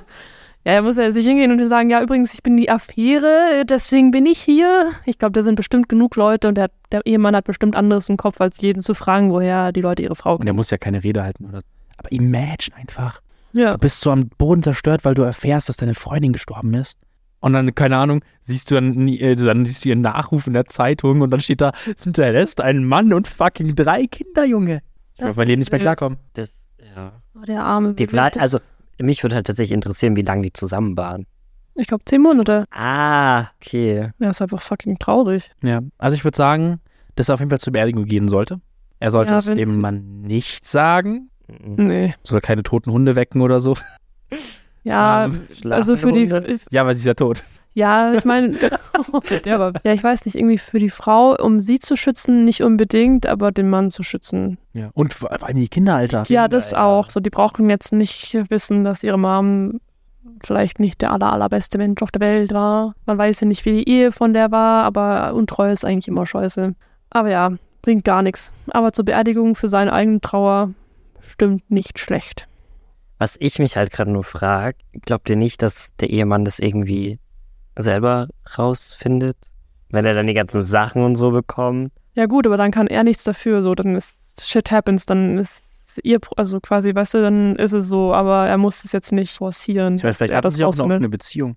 Ja, er muss ja sich hingehen und ihm sagen, ja, übrigens, ich bin die Affäre, deswegen bin ich hier. Ich glaube, da sind bestimmt genug Leute und der, der Ehemann hat bestimmt anderes im Kopf, als jeden zu fragen, woher die Leute ihre Frau Und er muss ja keine Rede halten, oder? Aber imagine einfach. Ja. Du bist so am Boden zerstört, weil du erfährst, dass deine Freundin gestorben ist. Und dann, keine Ahnung, siehst du dann, äh, dann siehst du ihren Nachruf in der Zeitung und dann steht da, es hinterlässt ein Mann und fucking drei Kinder, Junge. Ich Leben ist nicht mehr klarkommen. Das, ja. Oh, der arme. Die vielleicht, also, mich würde halt tatsächlich interessieren, wie lange die zusammen waren. Ich glaube, zehn Monate. Ah, okay. Ja, ist einfach fucking traurig. Ja, also ich würde sagen, dass er auf jeden Fall zur Beerdigung gehen sollte. Er sollte Ja, es dem Mann nicht sagen. Mhm. Nee. Soll keine toten Hunde wecken oder so. Ja, Ähm, also für die. Ja, weil sie ist ja tot. Ja, ich meine. war, ja, ich weiß nicht, irgendwie für die Frau, um sie zu schützen, nicht unbedingt, aber den Mann zu schützen. Ja. Und vor allem die Kinder, Alter. Ja, das ja. auch. So, die brauchen jetzt nicht wissen, dass ihre Mom vielleicht nicht der aller, allerbeste Mensch auf der Welt war. Man weiß ja nicht, wie die Ehe von der war, aber Untreue ist eigentlich immer scheiße. Aber ja, bringt gar nichts. Aber zur Beerdigung für seine eigene Trauer stimmt nicht schlecht. Was ich mich halt gerade nur frage, glaubt ihr nicht, dass der Ehemann das irgendwie selber rausfindet? Wenn er dann die ganzen Sachen und so bekommt? Ja gut, aber dann kann er nichts dafür. So, dann ist shit happens, dann ist ihr, also quasi, weißt du, dann ist es so, aber er muss es jetzt nicht forcieren. Ich meine, vielleicht er hatten sie auch eine offene Beziehung.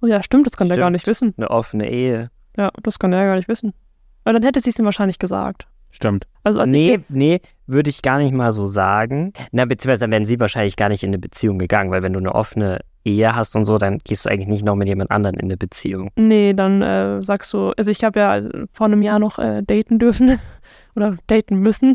Oh ja, stimmt, das kann der gar Stimmt. nicht wissen. Eine offene Ehe? Ja, das kann er gar nicht wissen. Weil dann hätte sie es ihm wahrscheinlich gesagt. Stimmt. Also als nee, nee, würde ich gar nicht mal so sagen. Na, beziehungsweise dann wären sie wahrscheinlich gar nicht in eine Beziehung gegangen, weil wenn du eine offene Ehe hast und so, dann gehst du eigentlich nicht noch mit jemand anderem in eine Beziehung. Nee, dann äh, sagst du, also ich habe ja vor einem Jahr noch äh, daten dürfen oder daten müssen.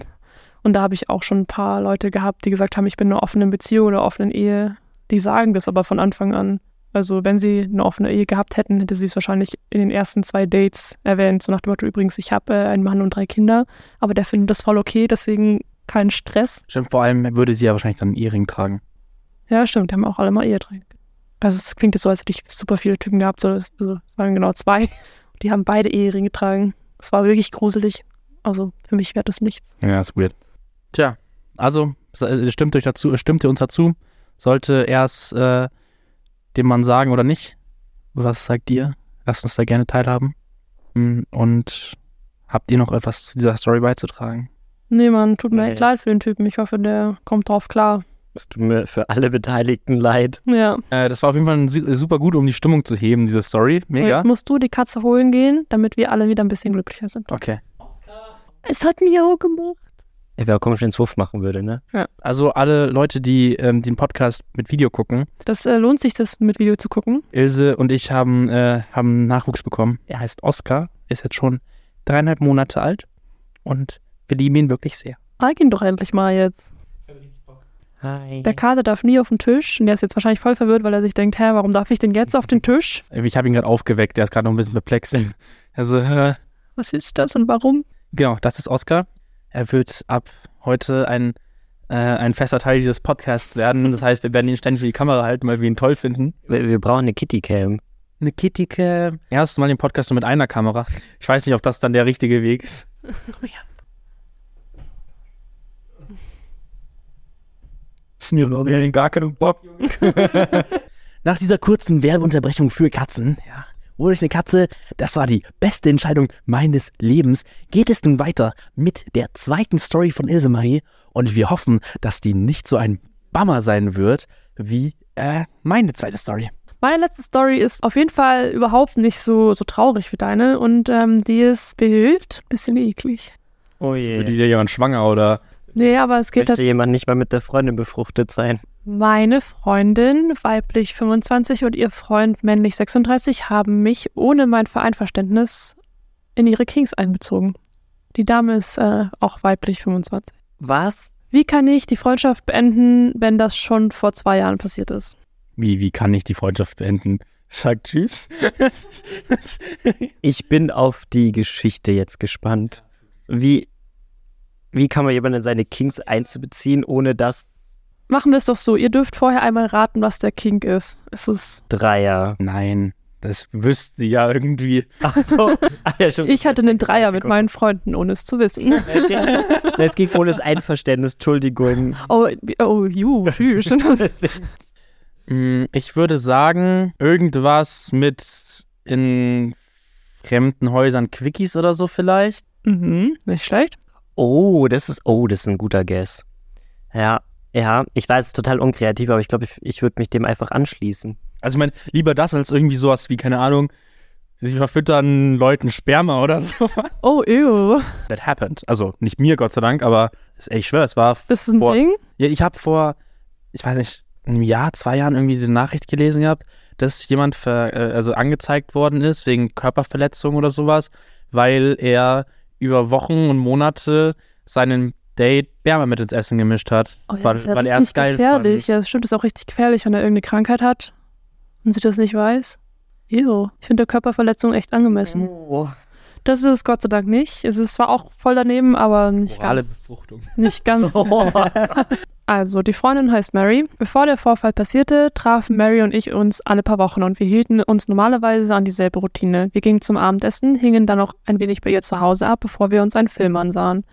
Und da habe ich auch schon ein paar Leute gehabt, die gesagt haben, ich bin in einer offenen Beziehung oder offenen Ehe. Die sagen das aber von Anfang an. Also wenn sie eine offene Ehe gehabt hätten, hätte sie es wahrscheinlich in den ersten zwei Dates erwähnt. So nach dem Motto, übrigens, ich habe äh, einen Mann und drei Kinder, aber der findet das voll okay, deswegen kein Stress. Stimmt, vor allem würde sie ja wahrscheinlich dann einen Ehering tragen. Ja, stimmt, die haben auch alle mal Ehe drin. Also es klingt jetzt so, als hätte ich super viele Typen gehabt. So, also, es waren genau zwei. Die haben beide Eheringe getragen. Es war wirklich gruselig. Also für mich wäre das nichts. Ja, ist weird. Tja, also stimmt euch dazu, stimmt ihr uns dazu? Sollte er es äh, dem Mann sagen oder nicht? Was sagt ihr? Lasst uns da gerne teilhaben. Hm, Und habt ihr noch etwas zu dieser Story beizutragen? Nee, Mann, tut mir echt leid für den Typen. Ich hoffe, der kommt drauf klar. Es tut mir für alle Beteiligten leid. Ja. Äh, das war auf jeden Fall super gut, um die Stimmung zu heben, diese Story. So, Mega. jetzt musst du die Katze holen gehen, damit wir alle wieder ein bisschen glücklicher sind. Okay. Es hat mir auch gemacht. Ey, wäre komisch, wenn es Wuff machen würde, ne? Also alle Leute, die ähm, den Podcast mit Video gucken, Das äh, lohnt sich, das mit Video zu gucken. Ilse und ich haben, äh, haben Nachwuchs bekommen. Er heißt Oscar, ist jetzt schon dreieinhalb Monate alt und wir lieben ihn wirklich sehr. Zeig ihn doch endlich mal jetzt. Hi. Der Kater darf nie auf den Tisch und der ist jetzt wahrscheinlich voll verwirrt, weil er sich denkt, hä, warum darf ich denn jetzt auf den Tisch? Ich habe ihn gerade aufgeweckt, der ist gerade noch ein bisschen perplex. Also, äh, Was ist das und warum? genau, das ist Oscar. Er wird ab heute ein, äh, ein fester Teil dieses Podcasts werden. Das heißt, wir werden ihn ständig für die Kamera halten, weil wir ihn toll finden. Wir, wir brauchen eine Kitty-Cam. eine Kittycam. Erstes Mal den Podcast nur mit einer Kamera. Ich weiß nicht, ob das dann der richtige Weg ist. Oh ja. Mir ja gar keinen Bock. Nach dieser kurzen Werbeunterbrechung für Katzen, ja, wurde ich eine Katze, das war die beste Entscheidung meines Lebens, geht es nun weiter mit der zweiten Story von Ilse Marie und wir hoffen, dass die nicht so ein Bummer sein wird wie äh, meine zweite Story. Meine letzte Story ist auf jeden Fall überhaupt nicht so, so traurig wie deine und ähm, die ist wild, bisschen eklig. Oh Wird die je. da jemand schwanger oder? Nee, aber es geht Möchte jemand nicht mal mit der Freundin befruchtet sein? Meine Freundin, weiblich 25 und ihr Freund, männlich 36, haben mich ohne mein Vereinverständnis in ihre Kings einbezogen. Die Dame ist äh, auch weiblich 25. Was? Wie kann ich die Freundschaft beenden, wenn das schon vor zwei Jahren passiert ist? Wie, wie kann ich die Freundschaft beenden? Sag Tschüss. Ich bin auf die Geschichte jetzt gespannt. Wie, wie kann man jemanden in seine Kings einzubeziehen, ohne dass Machen wir es doch so, ihr dürft vorher einmal raten, was der King ist. Es ist Dreier. Nein, das wüsste sie ja irgendwie. Ach so. Ah, ja, schon. ich hatte einen Dreier mit meinen Freunden, ohne es zu wissen. Es ging ohne das Einverständnis, Entschuldigung. Oh, oh, ju, tschüss. Mm, Ich würde sagen, irgendwas mit in fremden Häusern Quickies oder so vielleicht. mhm, nicht schlecht. Oh, das ist, oh, das ist ein guter Guess. Ja, ja, ich weiß, es ist total unkreativ, aber ich glaube, ich, ich würde mich dem einfach anschließen. Also ich meine, lieber das als irgendwie sowas wie, keine Ahnung, sie verfüttern Leuten Sperma oder so. Oh, ew. That happened. Also nicht mir, Gott sei Dank, aber ist echt schwer. Es war Ist das ein vor, Ding? Ja, ich habe vor, ich weiß nicht, einem Jahr, zwei Jahren irgendwie diese Nachricht gelesen gehabt, dass jemand ver, äh, also angezeigt worden ist wegen Körperverletzung oder sowas, weil er über Wochen und Monate seinen Date Sperma mit ins Essen gemischt hat, Oh, ja, weil, das ist ja weil er es geil gefährlich. fand. Ja, das stimmt, das ist auch richtig gefährlich, wenn er irgendeine Krankheit hat und sie das nicht weiß. Ew. Ich finde der Körperverletzung echt angemessen. Oh. Das ist es Gott sei Dank nicht. Es ist zwar auch voll daneben, aber nicht Orale ganz. Befruchtung. Nicht ganz. Also, die Freundin heißt Mary. Bevor der Vorfall passierte, trafen Mary und ich uns alle paar Wochen und wir hielten uns normalerweise an dieselbe Routine. Wir gingen zum Abendessen, hingen dann noch ein wenig bei ihr zu Hause ab, bevor wir uns einen Film ansahen.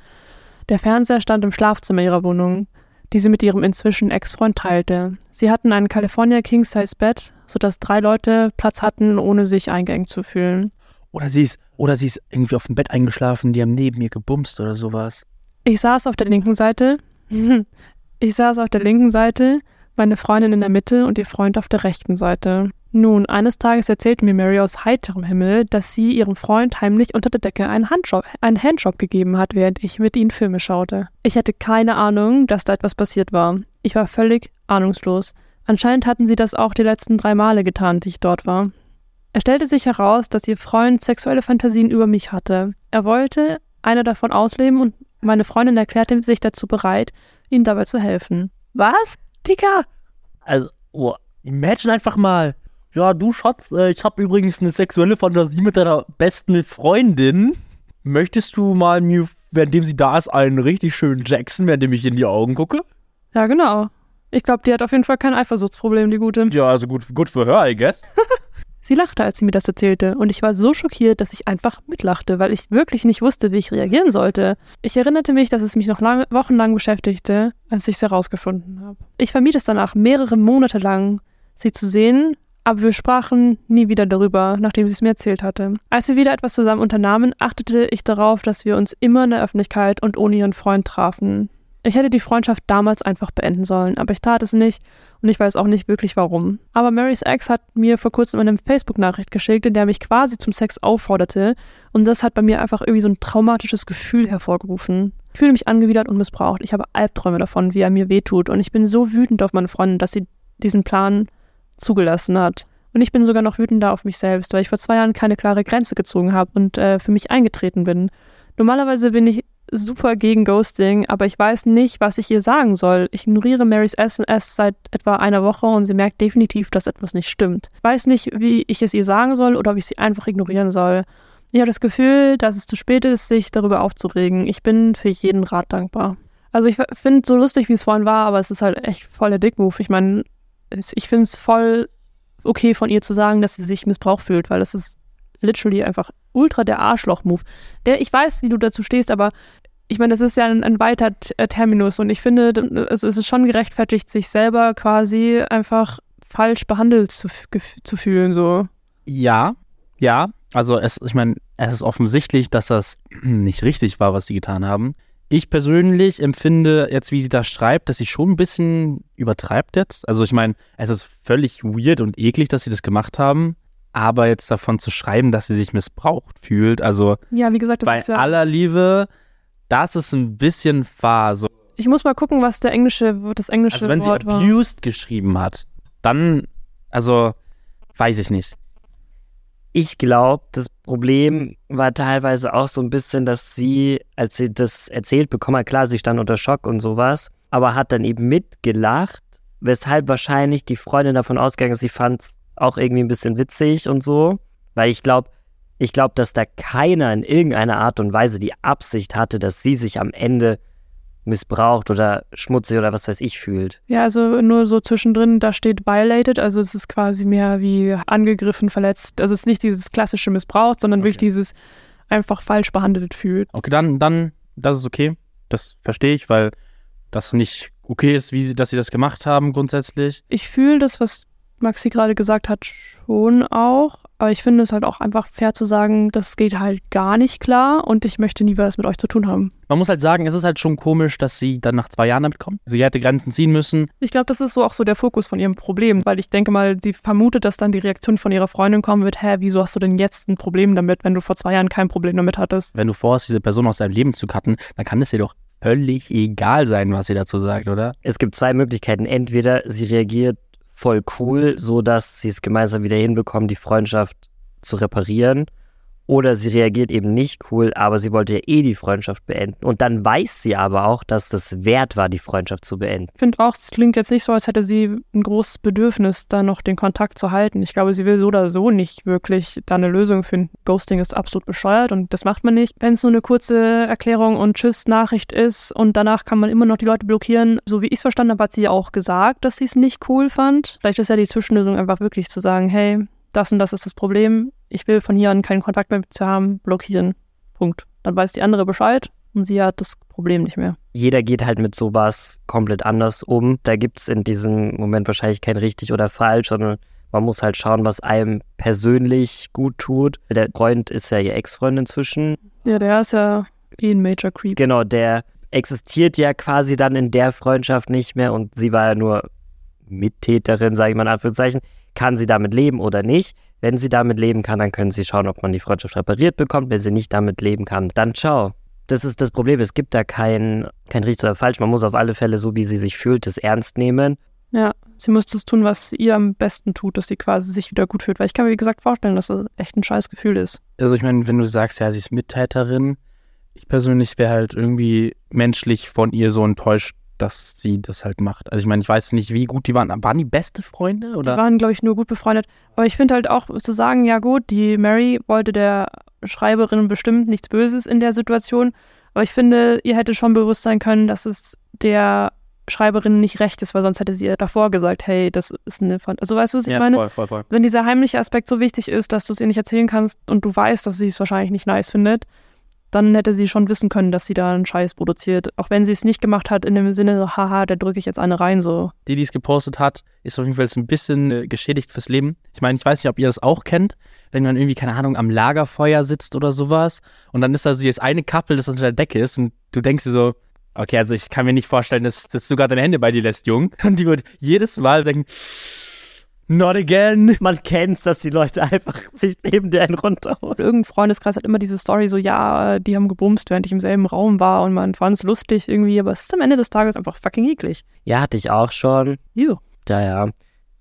Der Fernseher stand im Schlafzimmer ihrer Wohnung, die sie mit ihrem inzwischen Ex-Freund teilte. Sie hatten ein California King-Size-Bett, sodass drei Leute Platz hatten, ohne sich eingeengt zu fühlen. Oder sie ist, oder sie ist irgendwie auf dem Bett eingeschlafen, die haben neben mir gebumst oder sowas. Ich saß auf der linken Seite. Ich saß auf der linken Seite, meine Freundin in der Mitte und ihr Freund auf der rechten Seite. Nun, eines Tages erzählte mir Mary aus heiterem Himmel, dass sie ihrem Freund heimlich unter der Decke einen Handjob, einen Handjob gegeben hat, während ich mit ihnen Filme schaute. Ich hatte keine Ahnung, dass da etwas passiert war. Ich war völlig ahnungslos. Anscheinend hatten sie das auch die letzten drei Male getan, die ich dort war. Es stellte sich heraus, dass ihr Freund sexuelle Fantasien über mich hatte. Er wollte eine davon ausleben und meine Freundin erklärte sich dazu bereit, ihm dabei zu helfen. Was? Digga! Also, oh, Imagine einfach mal. Ja, du Schatz, äh, ich habe übrigens eine sexuelle Fantasie mit deiner besten Freundin. Möchtest du mal mir, währenddem sie da ist, einen richtig schönen Jackson, währenddem ich in die Augen gucke? Ja, genau. Ich glaube, die hat auf jeden Fall kein Eifersuchtsproblem, die Gute. Ja, also gut, gut für her, I guess. Sie lachte, als sie mir das erzählte, und ich war so schockiert, dass ich einfach mitlachte, weil ich wirklich nicht wusste, wie ich reagieren sollte. Ich erinnerte mich, dass es mich noch lange, wochenlang beschäftigte, als ich es herausgefunden habe. Ich vermied es danach, mehrere Monate lang, sie zu sehen, aber wir sprachen nie wieder darüber, nachdem sie es mir erzählt hatte. Als wir wieder etwas zusammen unternahmen, achtete ich darauf, dass wir uns immer in der Öffentlichkeit und ohne ihren Freund trafen. Ich hätte die Freundschaft damals einfach beenden sollen, aber ich tat es nicht und ich weiß auch nicht wirklich warum. Aber Marys Ex hat mir vor kurzem eine Facebook-Nachricht geschickt, in der er mich quasi zum Sex aufforderte und das hat bei mir einfach irgendwie so ein traumatisches Gefühl hervorgerufen. Ich fühle mich angewidert und missbraucht. Ich habe Albträume davon, wie er mir wehtut und ich bin so wütend auf meine Freundin, dass sie diesen Plan zugelassen hat. Und ich bin sogar noch wütender auf mich selbst, weil ich vor zwei Jahren keine klare Grenze gezogen habe und äh, für mich eingetreten bin. Normalerweise bin ich super gegen Ghosting, aber ich weiß nicht, was ich ihr sagen soll. Ich ignoriere Marys SMS seit etwa einer Woche und sie merkt definitiv, dass etwas nicht stimmt. Ich weiß nicht, wie ich es ihr sagen soll oder ob ich sie einfach ignorieren soll. Ich habe das Gefühl, dass es zu spät ist, sich darüber aufzuregen. Ich bin für jeden Rat dankbar. Also ich finde so lustig, wie es vorhin war, aber es ist halt echt voll der Dickmove. Ich meine, ich finde es voll okay von ihr zu sagen, dass sie sich missbraucht fühlt, weil das ist literally einfach ultra der Arschloch-Move. Ich weiß, wie du dazu stehst, aber ich meine, das ist ja ein, ein weiter äh, Terminus und ich finde, es, ist schon gerechtfertigt, sich selber quasi einfach falsch behandelt zu, zu fühlen, so. Ja, ja. Also es, ich meine, es ist offensichtlich, dass das nicht richtig war, was sie getan haben. Ich persönlich empfinde jetzt, wie sie da schreibt, dass sie schon ein bisschen übertreibt jetzt. Also ich meine, es ist völlig weird und eklig, dass sie das gemacht haben. Aber jetzt davon zu schreiben, dass sie sich missbraucht fühlt, also Ja, wie gesagt, das bei ist ja. aller Liebe, das ist ein bisschen fahr. So. Ich muss mal gucken, was der englische, das englische Also wenn sie Wort war. abused geschrieben hat, dann, also weiß ich nicht. Ich glaube, das Problem war teilweise auch so ein bisschen, dass sie, als sie das erzählt bekommen hat, klar, sie stand unter Schock und sowas, aber hat dann eben mitgelacht, weshalb wahrscheinlich die Freundin davon ausgegangen ist, sie fand es auch irgendwie ein bisschen witzig und so. Weil ich glaube, ich glaube, dass da keiner in irgendeiner Art und Weise die Absicht hatte, dass sie sich am Ende missbraucht oder schmutzig oder was weiß ich fühlt. Ja, also nur so zwischendrin, da steht violated, also es ist quasi mehr wie angegriffen, verletzt. Also es ist nicht dieses klassische Missbrauch, sondern wirklich Okay. dieses einfach falsch behandelt fühlt. Okay, dann, dann, das ist okay. Das verstehe ich, weil das nicht okay ist, wie sie, dass sie das gemacht haben grundsätzlich. Ich fühle das, was Maxi gerade gesagt hat, schon auch. Aber ich finde es halt auch einfach fair zu sagen, das geht halt gar nicht klar und ich möchte nie was mit euch zu tun haben. Man muss halt sagen, es ist halt schon komisch, dass sie dann nach zwei Jahren damit kommt. Sie hätte Grenzen ziehen müssen. Ich glaube, das ist so auch so der Fokus von ihrem Problem, weil ich denke mal, sie vermutet, dass dann die Reaktion von ihrer Freundin kommen wird, hä, wieso hast du denn jetzt ein Problem damit, wenn du vor zwei Jahren kein Problem damit hattest? Wenn du vorhast, diese Person aus deinem Leben zu cutten, dann kann es dir doch völlig egal sein, was sie dazu sagt, oder? Es gibt zwei Möglichkeiten. Entweder sie reagiert voll cool, so dass sie es gemeinsam wieder hinbekommen, die Freundschaft zu reparieren. Oder sie reagiert eben nicht cool, aber sie wollte ja eh die Freundschaft beenden. Und dann weiß sie aber auch, dass das wert war, die Freundschaft zu beenden. Ich finde auch, es klingt jetzt nicht so, als hätte sie ein großes Bedürfnis, da noch den Kontakt zu halten. Ich glaube, sie will so oder so nicht wirklich da eine Lösung finden. Ghosting ist absolut bescheuert und das macht man nicht. Wenn es nur eine kurze Erklärung und Tschüss-Nachricht ist und danach kann man immer noch die Leute blockieren, so wie ich es verstanden habe, hat sie auch gesagt, dass sie es nicht cool fand. Vielleicht ist ja die Zwischenlösung einfach wirklich zu sagen, hey, das und das ist das Problem. Ich will von hier an keinen Kontakt mehr mit zu haben, blockieren. Punkt. Dann weiß die andere Bescheid und sie hat das Problem nicht mehr. Jeder geht halt mit sowas komplett anders um. Da gibt es in diesem Moment wahrscheinlich kein richtig oder falsch, sondern man muss halt schauen, was einem persönlich gut tut. Der Freund ist ja ihr Ex-Freund inzwischen. Ja, der ist ja eh ein Major Creep. Genau, der existiert ja quasi dann in der Freundschaft nicht mehr und sie war ja nur Mittäterin, sage ich mal in Anführungszeichen. Kann sie damit leben oder nicht? Wenn sie damit leben kann, dann können sie schauen, ob man die Freundschaft repariert bekommt. Wenn sie nicht damit leben kann, dann ciao. Das ist das Problem. Es gibt da kein, kein richtig oder falsch. Man muss auf alle Fälle, so wie sie sich fühlt, das ernst nehmen. Ja, sie muss das tun, was ihr am besten tut, dass sie quasi sich wieder gut fühlt. Weil ich kann mir, wie gesagt, vorstellen, dass das echt ein scheiß Gefühl ist. Also ich meine, wenn du sagst, ja, sie ist Mittäterin, ich persönlich wäre halt irgendwie menschlich von ihr so enttäuscht, dass sie das halt macht. Also ich meine, ich weiß nicht, wie gut die waren. Waren die beste Freunde Die oder? waren, glaube ich, nur gut befreundet. Aber ich finde halt auch zu sagen, ja gut, die Mary wollte der Schreiberin bestimmt nichts Böses in der Situation. Aber ich finde, ihr hätte schon bewusst sein können, dass es der Schreiberin nicht recht ist, weil sonst hätte sie ihr davor gesagt, hey, das ist eine... Fan also weißt du, was ich ja, meine? voll, voll, voll. wenn dieser heimliche Aspekt so wichtig ist, dass du es ihr nicht erzählen kannst und du weißt, dass sie es wahrscheinlich nicht nice findet, dann hätte sie schon wissen können, dass sie da einen Scheiß produziert. Auch wenn sie es nicht gemacht hat, in dem Sinne, so, haha, da drücke ich jetzt eine rein, so. Die, die es gepostet hat, ist auf jeden Fall jetzt ein bisschen äh, geschädigt fürs Leben. Ich meine, ich weiß nicht, ob ihr das auch kennt, wenn man irgendwie, keine Ahnung, am Lagerfeuer sitzt oder sowas und dann ist da so jetzt eine Kappel, das unter der Decke ist und du denkst dir so, okay, also ich kann mir nicht vorstellen, dass, dass du gerade deine Hände bei dir lässt, Jung. Und die wird jedes Mal denken, not again. Man kennt's, dass die Leute einfach sich neben der einen runterholen. Und irgendein Freundeskreis hat immer diese Story so, ja, die haben gebumst, während ich im selben Raum war und man fand es lustig irgendwie, aber es ist am Ende des Tages einfach fucking eklig. Ja, hatte ich auch schon. Ew. Ja, ja.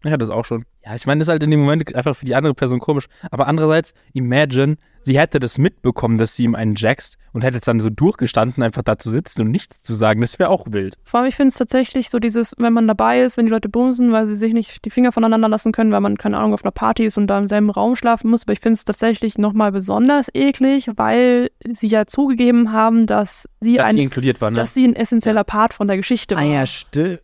Ja, das auch schon. Ja, ich meine, das ist halt in dem Moment einfach für die andere Person komisch. Aber andererseits, imagine, sie hätte das mitbekommen, dass sie ihm einen jackst und hätte jetzt dann so durchgestanden, einfach da zu sitzen und nichts zu sagen. Das wäre auch wild. Vor allem, ich finde es tatsächlich so dieses, wenn man dabei ist, wenn die Leute bumsen, weil sie sich nicht die Finger voneinander lassen können, weil man, keine Ahnung, auf einer Party ist und da im selben Raum schlafen muss. Aber ich finde es tatsächlich nochmal besonders eklig, weil sie ja zugegeben haben, dass sie Dass ein, sie inkludiert war, ne? dass sie ein essentieller Part von der Geschichte war. Ah ja, stimmt.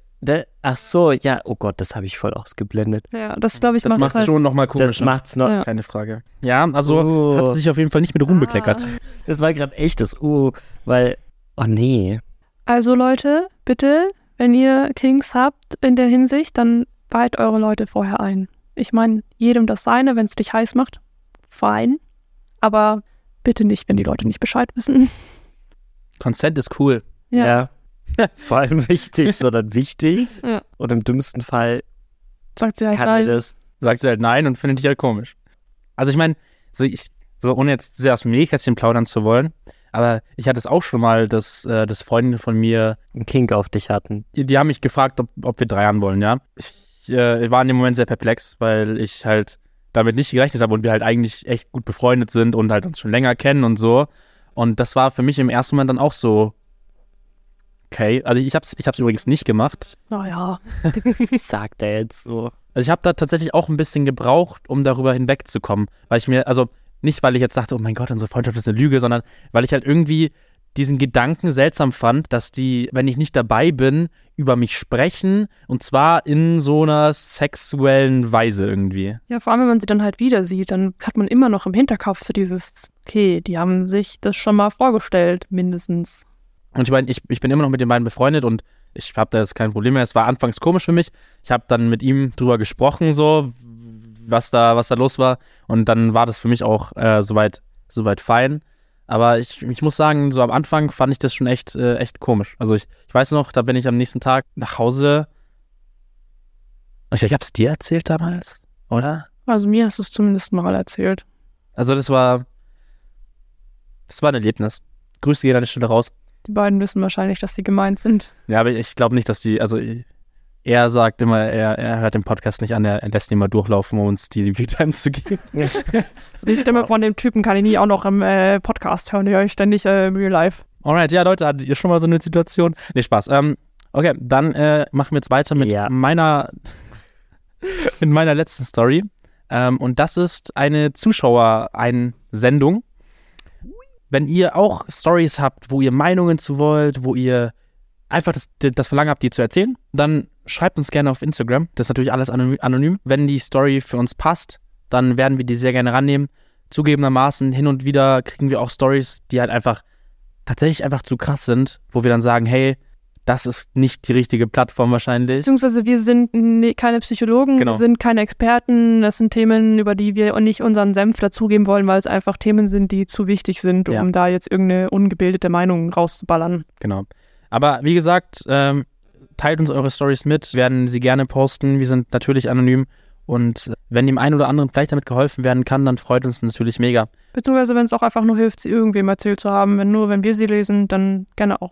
Ach so, ja, oh Gott, das habe ich voll ausgeblendet. Ja, das glaube ich Das macht macht es schon nochmal Das komischer. macht's noch. Ja. Keine Frage. Ja, also Oh. hat sie sich auf jeden Fall nicht mit Ruhm bekleckert. Ah. Das war gerade echtes Uh, weil, oh nee. Also Leute, bitte, wenn ihr Kings habt in der Hinsicht, dann weiht eure Leute vorher ein. Ich meine, jedem das seine, wenn es dich heiß macht, fein. Aber bitte nicht, wenn die Leute nicht Bescheid wissen. Consent ist cool. Ja, Ja. Vor allem wichtig, sondern wichtig. Ja. Und im dümmsten Fall sagt sie halt kann nein. das. Sagt sie halt nein und findet dich halt komisch. Also ich meine, so, so ohne jetzt sehr aus dem Nähkästchen plaudern zu wollen, aber ich hatte es auch schon mal, dass, äh, dass Freunde von mir, einen Kink auf dich hatten. die, die haben mich gefragt, ob, ob wir dreiern wollen, ja. Ich äh, war in dem Moment sehr perplex, weil ich halt damit nicht gerechnet habe und wir halt eigentlich echt gut befreundet sind und halt uns schon länger kennen und so. Und das war für mich im ersten Moment dann auch so, okay. Also ich hab's, ich hab's übrigens nicht gemacht. Naja, Sagt er jetzt so. Also ich habe da tatsächlich auch ein bisschen gebraucht, um darüber hinwegzukommen. Weil ich mir, also nicht, weil ich jetzt dachte, oh mein Gott, unsere Freundschaft ist eine Lüge, sondern weil ich halt irgendwie diesen Gedanken seltsam fand, dass die, wenn ich nicht dabei bin, über mich sprechen und zwar in so einer sexuellen Weise irgendwie. ja, vor allem, wenn man sie dann halt wieder sieht, dann hat man immer noch im Hinterkopf so dieses, okay, die haben sich das schon mal vorgestellt, mindestens. Und ich meine, ich, ich bin immer noch mit den beiden befreundet und ich habe da jetzt kein Problem mehr. Es war anfangs komisch für mich. Ich habe dann mit ihm drüber gesprochen, so, was da, was da los war. Und dann war das für mich auch äh, soweit, soweit fein. Aber ich, ich muss sagen, so am Anfang fand ich das schon echt, äh, echt komisch. Also ich, ich weiß noch, da bin ich am nächsten Tag nach Hause. Ich, ich habe es dir erzählt damals, oder? Also mir hast du es zumindest mal erzählt. Also das war, das war ein Erlebnis. Grüße gehen an der Stelle raus. Die beiden wissen wahrscheinlich, dass sie gemeint sind. Ja, aber ich glaube nicht, dass die, also er sagt immer, er, er hört den Podcast nicht an, er, er lässt ihn mal durchlaufen, um uns die Viewtime zu geben. Die Stimme von dem Typen kann ich nie auch noch im äh, Podcast hören, die höre ich ständig äh, im Real Life. Alright, ja Leute, hattet ihr schon mal so eine Situation? Nee, Spaß. Ähm, okay, dann äh, machen wir jetzt weiter mit Ja. meiner mit meiner letzten Story. Ähm, und das ist eine Zuschauereinsendung. Wenn ihr auch Stories habt, wo ihr Meinungen zu wollt, wo ihr einfach das, das Verlangen habt, die zu erzählen, dann schreibt uns gerne auf Instagram. Das ist natürlich alles anonym. Wenn die Story für uns passt, dann werden wir die sehr gerne rannehmen. Zugegebenermaßen hin und wieder kriegen wir auch Stories, die halt einfach tatsächlich einfach zu krass sind, wo wir dann sagen, hey, das ist nicht die richtige Plattform wahrscheinlich. Beziehungsweise wir sind ne- keine Psychologen, Genau. wir sind keine Experten. Das sind Themen, über die wir nicht unseren Senf dazugeben wollen, weil es einfach Themen sind, die zu wichtig sind, um Ja. da jetzt irgendeine ungebildete Meinung rauszuballern. Genau. Aber wie gesagt, ähm, teilt uns eure Stories mit, werden sie gerne posten. Wir sind natürlich anonym. Und äh, wenn dem einen oder anderen vielleicht damit geholfen werden kann, dann freut uns natürlich mega. Beziehungsweise wenn es auch einfach nur hilft, sie irgendwem erzählt zu haben. Wenn nur, wenn wir sie lesen, dann gerne auch.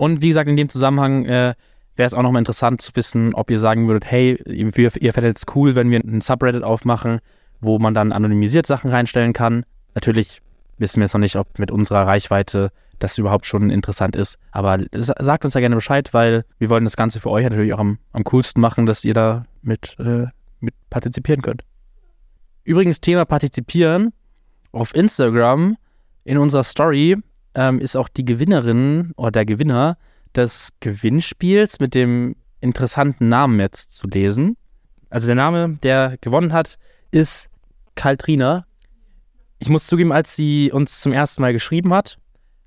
Und wie gesagt, in dem Zusammenhang äh, wäre es auch nochmal interessant zu wissen, ob ihr sagen würdet, hey, ihr, ihr fändet es cool, wenn wir ein Subreddit aufmachen, wo man dann anonymisiert Sachen reinstellen kann. Natürlich wissen wir jetzt noch nicht, ob mit unserer Reichweite das überhaupt schon interessant ist. Aber sa- sagt uns da gerne Bescheid, weil wir wollen das Ganze für euch natürlich auch am, am coolsten machen, dass ihr da mit, äh, mit partizipieren könnt. Übrigens, Thema Partizipieren. Auf Instagram in unserer Story ähm, ist auch die Gewinnerin oder der Gewinner des Gewinnspiels mit dem interessanten Namen jetzt zu lesen. Also der Name, der gewonnen hat, ist Kaltrina. Ich muss zugeben, als sie uns zum ersten Mal geschrieben hat,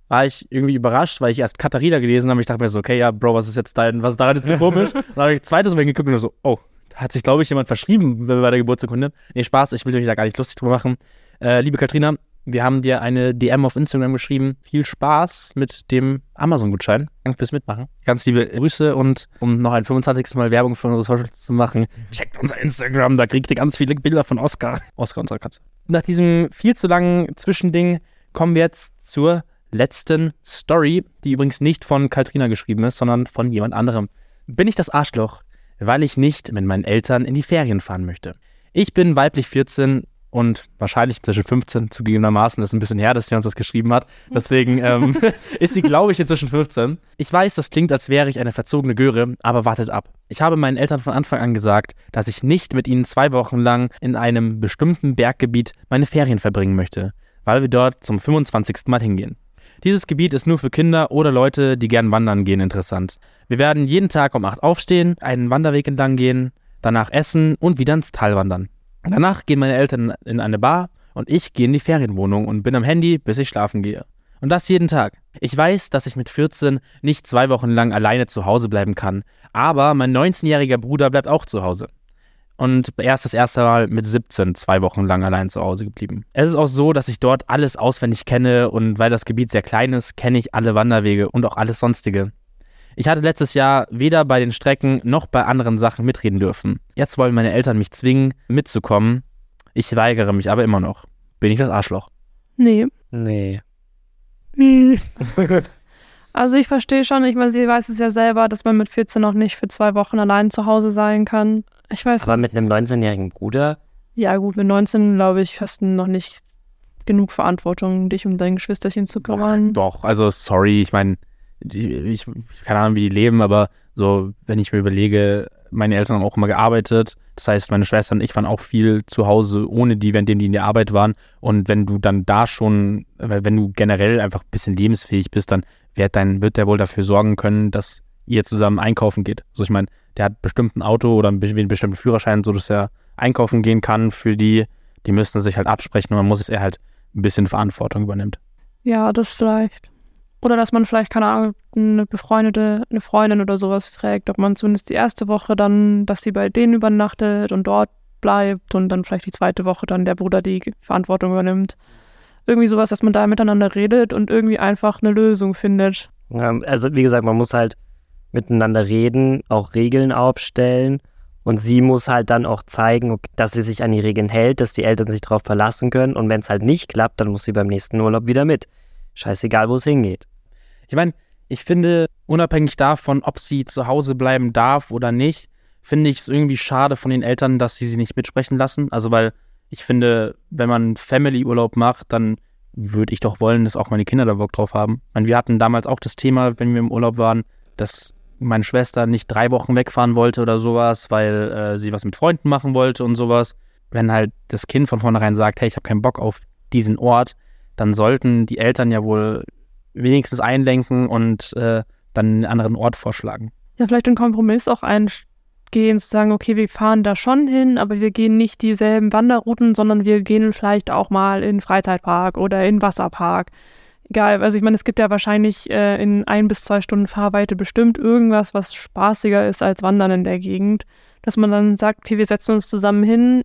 war ich irgendwie überrascht, weil ich erst Katharina gelesen habe. Ich dachte mir so, okay, ja, Bro, was ist jetzt dein, was ist daran jetzt so komisch? Dann habe ich zweites Mal geguckt und so, oh, da hat sich, glaube ich, jemand verschrieben bei der Geburtsurkunde. Nee, Spaß, ich will mich da gar nicht lustig drüber machen. Äh, liebe Katrina, wir haben dir eine DM auf Instagram geschrieben. Viel Spaß mit dem Amazon-Gutschein. Danke fürs Mitmachen. Ganz liebe Grüße und um noch ein 25. Mal Werbung für unsere Socials zu machen, checkt unser Instagram, da kriegt ihr ganz viele Bilder von Oscar. Oscar, unsere Katze. Nach diesem viel zu langen Zwischending kommen wir jetzt zur letzten Story, die übrigens nicht von Katrina geschrieben ist, sondern von jemand anderem. Bin ich das Arschloch, weil ich nicht mit meinen Eltern in die Ferien fahren möchte? Ich bin weiblich 14 und wahrscheinlich inzwischen 15 zugegebenermaßen. Das ist ein bisschen her, dass sie uns das geschrieben hat. Deswegen ähm, ist sie, glaube ich, inzwischen 15. Ich weiß, das klingt, als wäre ich eine verzogene Göre, aber wartet ab. Ich habe meinen Eltern von Anfang an gesagt, dass ich nicht mit ihnen zwei Wochen lang in einem bestimmten Berggebiet meine Ferien verbringen möchte, weil wir dort zum 25. Mal hingehen. Dieses Gebiet ist nur für Kinder oder Leute, die gern wandern gehen, interessant. Wir werden jeden Tag um 8 aufstehen, einen Wanderweg entlang gehen, danach essen und wieder ins Tal wandern. Danach gehen meine Eltern in eine Bar und ich gehe in die Ferienwohnung und bin am Handy, bis ich schlafen gehe. Und das jeden Tag. Ich weiß, dass ich mit 14 nicht zwei Wochen lang alleine zu Hause bleiben kann, aber mein 19-jähriger Bruder bleibt auch zu Hause. Und er ist das erste Mal mit 17 zwei Wochen lang allein zu Hause geblieben. Es ist auch so, dass ich dort alles auswendig kenne und weil das Gebiet sehr klein ist, kenne ich alle Wanderwege und auch alles sonstige. Ich hatte letztes Jahr weder bei den Strecken noch bei anderen Sachen mitreden dürfen. Jetzt wollen meine Eltern mich zwingen, mitzukommen. Ich weigere mich aber immer noch. Bin ich das Arschloch? Nee. Nee. Also ich verstehe schon, ich meine, sie weiß es ja selber, dass man mit 14 noch nicht für zwei Wochen allein zu Hause sein kann. Ich weiß. Aber mit einem 19-jährigen Bruder? Ja, gut, mit 19, glaube ich, hast du noch nicht genug Verantwortung, dich um dein Geschwisterchen zu kümmern. Doch, also sorry, ich meine, ich, ich keine Ahnung, wie die leben, aber so, wenn ich mir überlege, meine Eltern haben auch immer gearbeitet. Das heißt, meine Schwester und ich waren auch viel zu Hause ohne die, währenddem die in der Arbeit waren. Und wenn du dann da schon, wenn du generell einfach ein bisschen lebensfähig bist, dann wird, dein, wird der wohl dafür sorgen können, dass ihr zusammen einkaufen geht. Also ich meine, der hat bestimmt ein Auto oder einen bestimmten Führerschein, sodass er einkaufen gehen kann für die. Die müssen sich halt absprechen und man muss es eher halt ein bisschen Verantwortung übernimmt. Ja, das vielleicht. Oder dass man vielleicht, keine Ahnung, eine befreundete, eine Freundin oder sowas trägt, ob man zumindest die erste Woche dann, dass sie bei denen übernachtet und dort bleibt und dann vielleicht die zweite Woche dann der Bruder die Verantwortung übernimmt. Irgendwie sowas, dass man da miteinander redet und irgendwie einfach eine Lösung findet. Also wie gesagt, man muss halt miteinander reden, auch Regeln aufstellen und sie muss halt dann auch zeigen, dass sie sich an die Regeln hält, dass die Eltern sich darauf verlassen können und wenn es halt nicht klappt, dann muss sie beim nächsten Urlaub wieder mit. Scheißegal, wo es hingeht. Ich meine, ich finde, unabhängig davon, ob sie zu Hause bleiben darf oder nicht, finde ich es irgendwie schade von den Eltern, dass sie sie nicht mitsprechen lassen. Also, weil ich finde, wenn man Family-Urlaub macht, dann würde ich doch wollen, dass auch meine Kinder da Bock drauf haben. Ich meine, wir hatten damals auch das Thema, wenn wir im Urlaub waren, dass meine Schwester nicht drei Wochen wegfahren wollte oder sowas, weil äh, sie was mit Freunden machen wollte und sowas. Wenn halt das Kind von vornherein sagt, hey, ich habe keinen Bock auf diesen Ort, dann sollten die Eltern ja wohl wenigstens einlenken und äh, dann einen anderen Ort vorschlagen. Ja, vielleicht einen Kompromiss auch eingehen, zu sagen, okay, wir fahren da schon hin, aber wir gehen nicht dieselben Wanderrouten, sondern wir gehen vielleicht auch mal in Freizeitpark oder in Wasserpark. Egal, also ich meine, es gibt ja wahrscheinlich äh, in ein bis zwei Stunden Fahrweite bestimmt irgendwas, was spaßiger ist als Wandern in der Gegend. Dass man dann sagt, okay, wir setzen uns zusammen hin,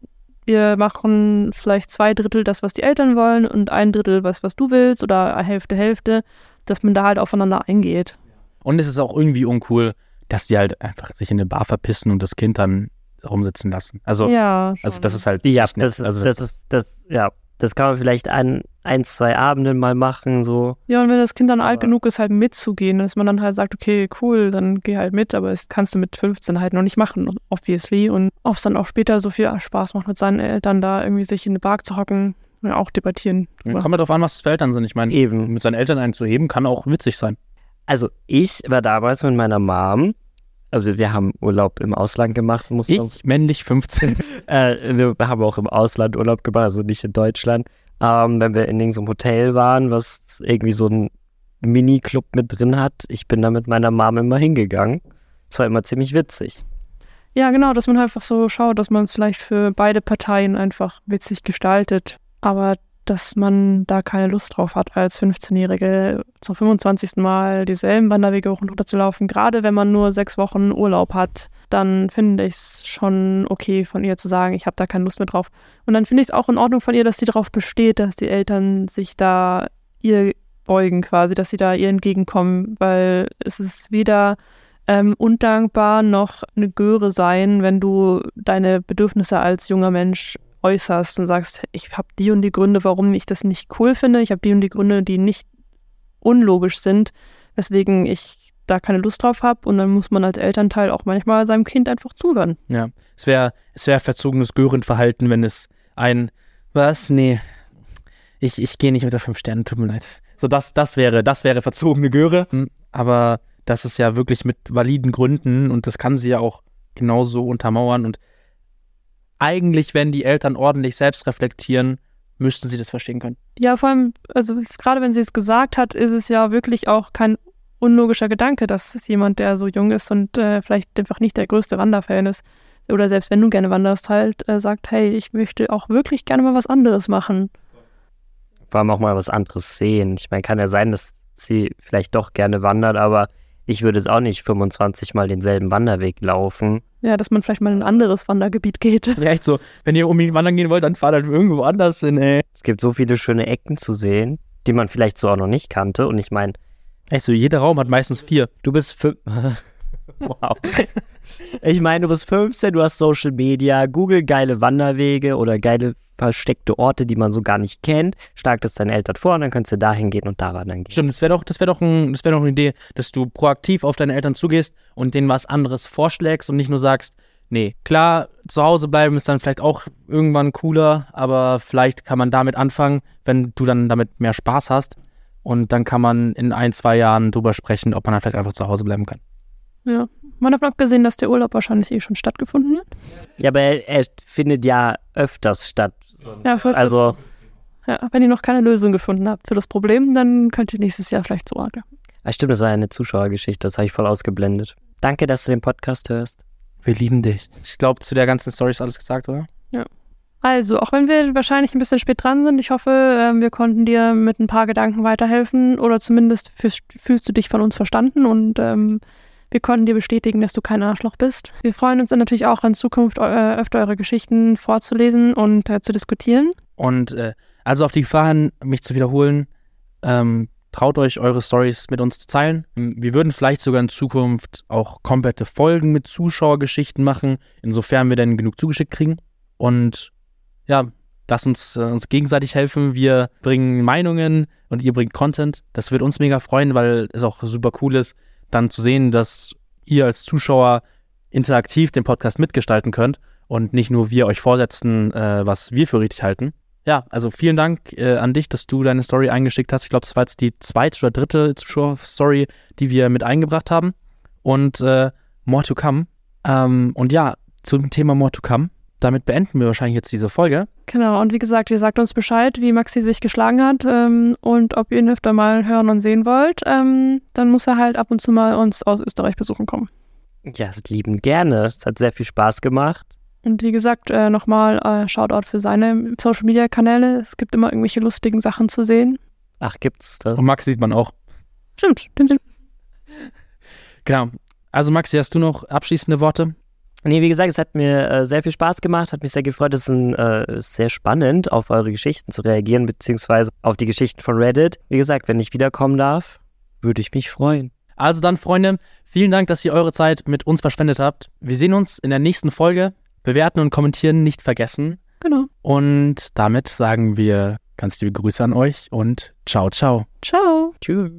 wir machen vielleicht zwei Drittel das, was die Eltern wollen und ein Drittel was, was du willst oder Hälfte, Hälfte, dass man da halt aufeinander eingeht. Und es ist auch irgendwie uncool, dass die halt einfach sich in eine Bar verpissen und das Kind dann rumsitzen lassen. Also, ja, also das ist halt. Ja, das ist, also das, das ist, das, ja, das kann man vielleicht an ein, zwei Abenden mal machen, so. Ja, und wenn das Kind dann alt genug ist, halt mitzugehen, dass man dann halt sagt, okay, cool, dann geh halt mit, aber das kannst du mit 15 halt noch nicht machen, obviously. Und ob es dann auch später so viel Spaß macht, mit seinen Eltern da irgendwie sich in den Park zu hocken, auch debattieren. Kommt halt drauf an, was es für Eltern sind. Ich meine, eben mit seinen Eltern einzuheben, kann auch witzig sein. Also ich war damals mit meiner Mom also wir haben Urlaub im Ausland gemacht. Muss ich, man, männlich 15. äh, wir haben auch im Ausland Urlaub gemacht, also nicht in Deutschland. Ähm, wenn wir in irgendeinem Hotel waren, was irgendwie so ein Mini-Club mit drin hat, ich bin da mit meiner Mom immer hingegangen. Es war immer ziemlich witzig. Ja, genau, dass man einfach so schaut, dass man es vielleicht für beide Parteien einfach witzig gestaltet. Aber dass man da keine Lust drauf hat, als 15-Jährige zum 25. Mal dieselben Wanderwege hoch und runter zu laufen. Gerade wenn man nur sechs Wochen Urlaub hat, dann finde ich es schon okay von ihr zu sagen, ich habe da keine Lust mehr drauf. Und dann finde ich es auch in Ordnung von ihr, dass sie darauf besteht, dass die Eltern sich da ihr beugen quasi, dass sie da ihr entgegenkommen, weil es ist weder ähm, undankbar noch eine Göre sein, wenn du deine Bedürfnisse als junger Mensch äußerst und sagst, ich habe die und die Gründe, warum ich das nicht cool finde, ich habe die und die Gründe, die nicht unlogisch sind, weswegen ich da keine Lust drauf habe und dann muss man als Elternteil auch manchmal seinem Kind einfach zuhören. Ja, es wäre es wär verzogenes Görenverhalten, wenn es ein, was, nee, ich, ich gehe nicht unter fünf Sternen, tut mir leid. So, das, das wäre, das wäre verzogene Göre, hm, aber das ist ja wirklich mit validen Gründen und das kann sie ja auch genauso untermauern und eigentlich, wenn die Eltern ordentlich selbst reflektieren, müssten sie das verstehen können. Ja, vor allem, also gerade wenn sie es gesagt hat, ist es ja wirklich auch kein unlogischer Gedanke, dass es jemand, der so jung ist und äh, vielleicht einfach nicht der größte Wanderfan ist, oder selbst wenn du gerne wanderst, halt äh, sagt, hey, ich möchte auch wirklich gerne mal was anderes machen. Vor allem auch mal was anderes sehen. Ich meine, kann ja sein, dass sie vielleicht doch gerne wandert, aber ich würde jetzt auch nicht 25 Mal denselben Wanderweg laufen. Ja, dass man vielleicht mal in ein anderes Wandergebiet geht. Vielleicht so, wenn ihr unbedingt wandern gehen wollt, dann fahrt halt irgendwo anders hin, ey. Es gibt so viele schöne Ecken zu sehen, die man vielleicht so auch noch nicht kannte. Und ich meine, Echt so, jeder Raum hat meistens vier. du bist fünf. wow. Ich meine, du bist 15, du hast Social Media, Google geile Wanderwege oder geile versteckte Orte, die man so gar nicht kennt. Schlag das deinen Eltern vor und dann kannst du dahin gehen und da wandern gehen. Stimmt, das wäre doch, das wäre doch, ein, das wäre doch eine Idee, dass du proaktiv auf deine Eltern zugehst und denen was anderes vorschlägst und nicht nur sagst, nee, klar, zu Hause bleiben ist dann vielleicht auch irgendwann cooler, aber vielleicht kann man damit anfangen, wenn du dann damit mehr Spaß hast. Und dann kann man in ein, zwei Jahren drüber sprechen, ob man dann vielleicht einfach zu Hause bleiben kann. Ja. Mal davon abgesehen, dass der Urlaub wahrscheinlich eh schon stattgefunden hat. Ja, aber er, er findet ja öfters statt. Ja, für Also, Ja, wenn ihr noch keine Lösung gefunden habt für das Problem, dann könnt ihr nächstes Jahr vielleicht so arg. ah, stimmt, das war ja eine Zuschauergeschichte, das habe ich voll ausgeblendet. Danke, dass du den Podcast hörst. Wir lieben dich. Ich glaube, zu der ganzen Story ist alles gesagt, oder? Also, auch wenn wir wahrscheinlich ein bisschen spät dran sind, ich hoffe, ähm, wir konnten dir mit ein paar Gedanken weiterhelfen oder zumindest fühlst, fühlst du dich von uns verstanden und ähm, wir konnten dir bestätigen, dass du kein Arschloch bist. Wir freuen uns dann natürlich auch in Zukunft äh, öfter eure Geschichten vorzulesen und äh, zu diskutieren. Und äh, also auf die Gefahr hin, mich zu wiederholen, ähm, traut euch, eure Stories mit uns zu teilen. Wir würden vielleicht sogar in Zukunft auch komplette Folgen mit Zuschauergeschichten machen, insofern wir denn genug zugeschickt kriegen. Und ja, lasst uns äh, uns gegenseitig helfen. Wir bringen Meinungen und ihr bringt Content. Das wird uns mega freuen, weil es auch super cool ist, dann zu sehen, dass ihr als Zuschauer interaktiv den Podcast mitgestalten könnt und nicht nur wir euch vorsetzen, äh, was wir für richtig halten. Ja, also vielen Dank äh, an dich, dass du deine Story eingeschickt hast. Ich glaube, das war jetzt die zweite oder dritte Zuschauer-Story, die wir mit eingebracht haben. Und äh, more to come. Ähm, und ja, zum Thema more to come. Damit beenden wir wahrscheinlich jetzt diese Folge. Genau, und wie gesagt, ihr sagt uns Bescheid, wie Maxi sich geschlagen hat ähm, und ob ihr ihn öfter mal hören und sehen wollt. Ähm, dann muss er halt ab und zu mal uns aus Österreich besuchen kommen. Ja, es lieben gerne. Es hat sehr viel Spaß gemacht. Und wie gesagt, äh, nochmal äh, Shoutout für seine Social Media Kanäle. Es gibt immer irgendwelche lustigen Sachen zu sehen. Ach, gibt's das? Und Max sieht man auch. Stimmt, den sind. Genau. Also Maxi, hast du noch abschließende Worte? Nee, wie gesagt, es hat mir äh, sehr viel Spaß gemacht, hat mich sehr gefreut. Es ist ein, äh, sehr spannend, auf eure Geschichten zu reagieren, beziehungsweise auf die Geschichten von Reddit. Wie gesagt, wenn ich wiederkommen darf, würde ich mich freuen. Also dann, Freunde, vielen Dank, dass ihr eure Zeit mit uns verschwendet habt. Wir sehen uns in der nächsten Folge. Bewerten und kommentieren nicht vergessen. Genau. Und damit sagen wir ganz liebe Grüße an euch und ciao, ciao. Ciao. Tschüss.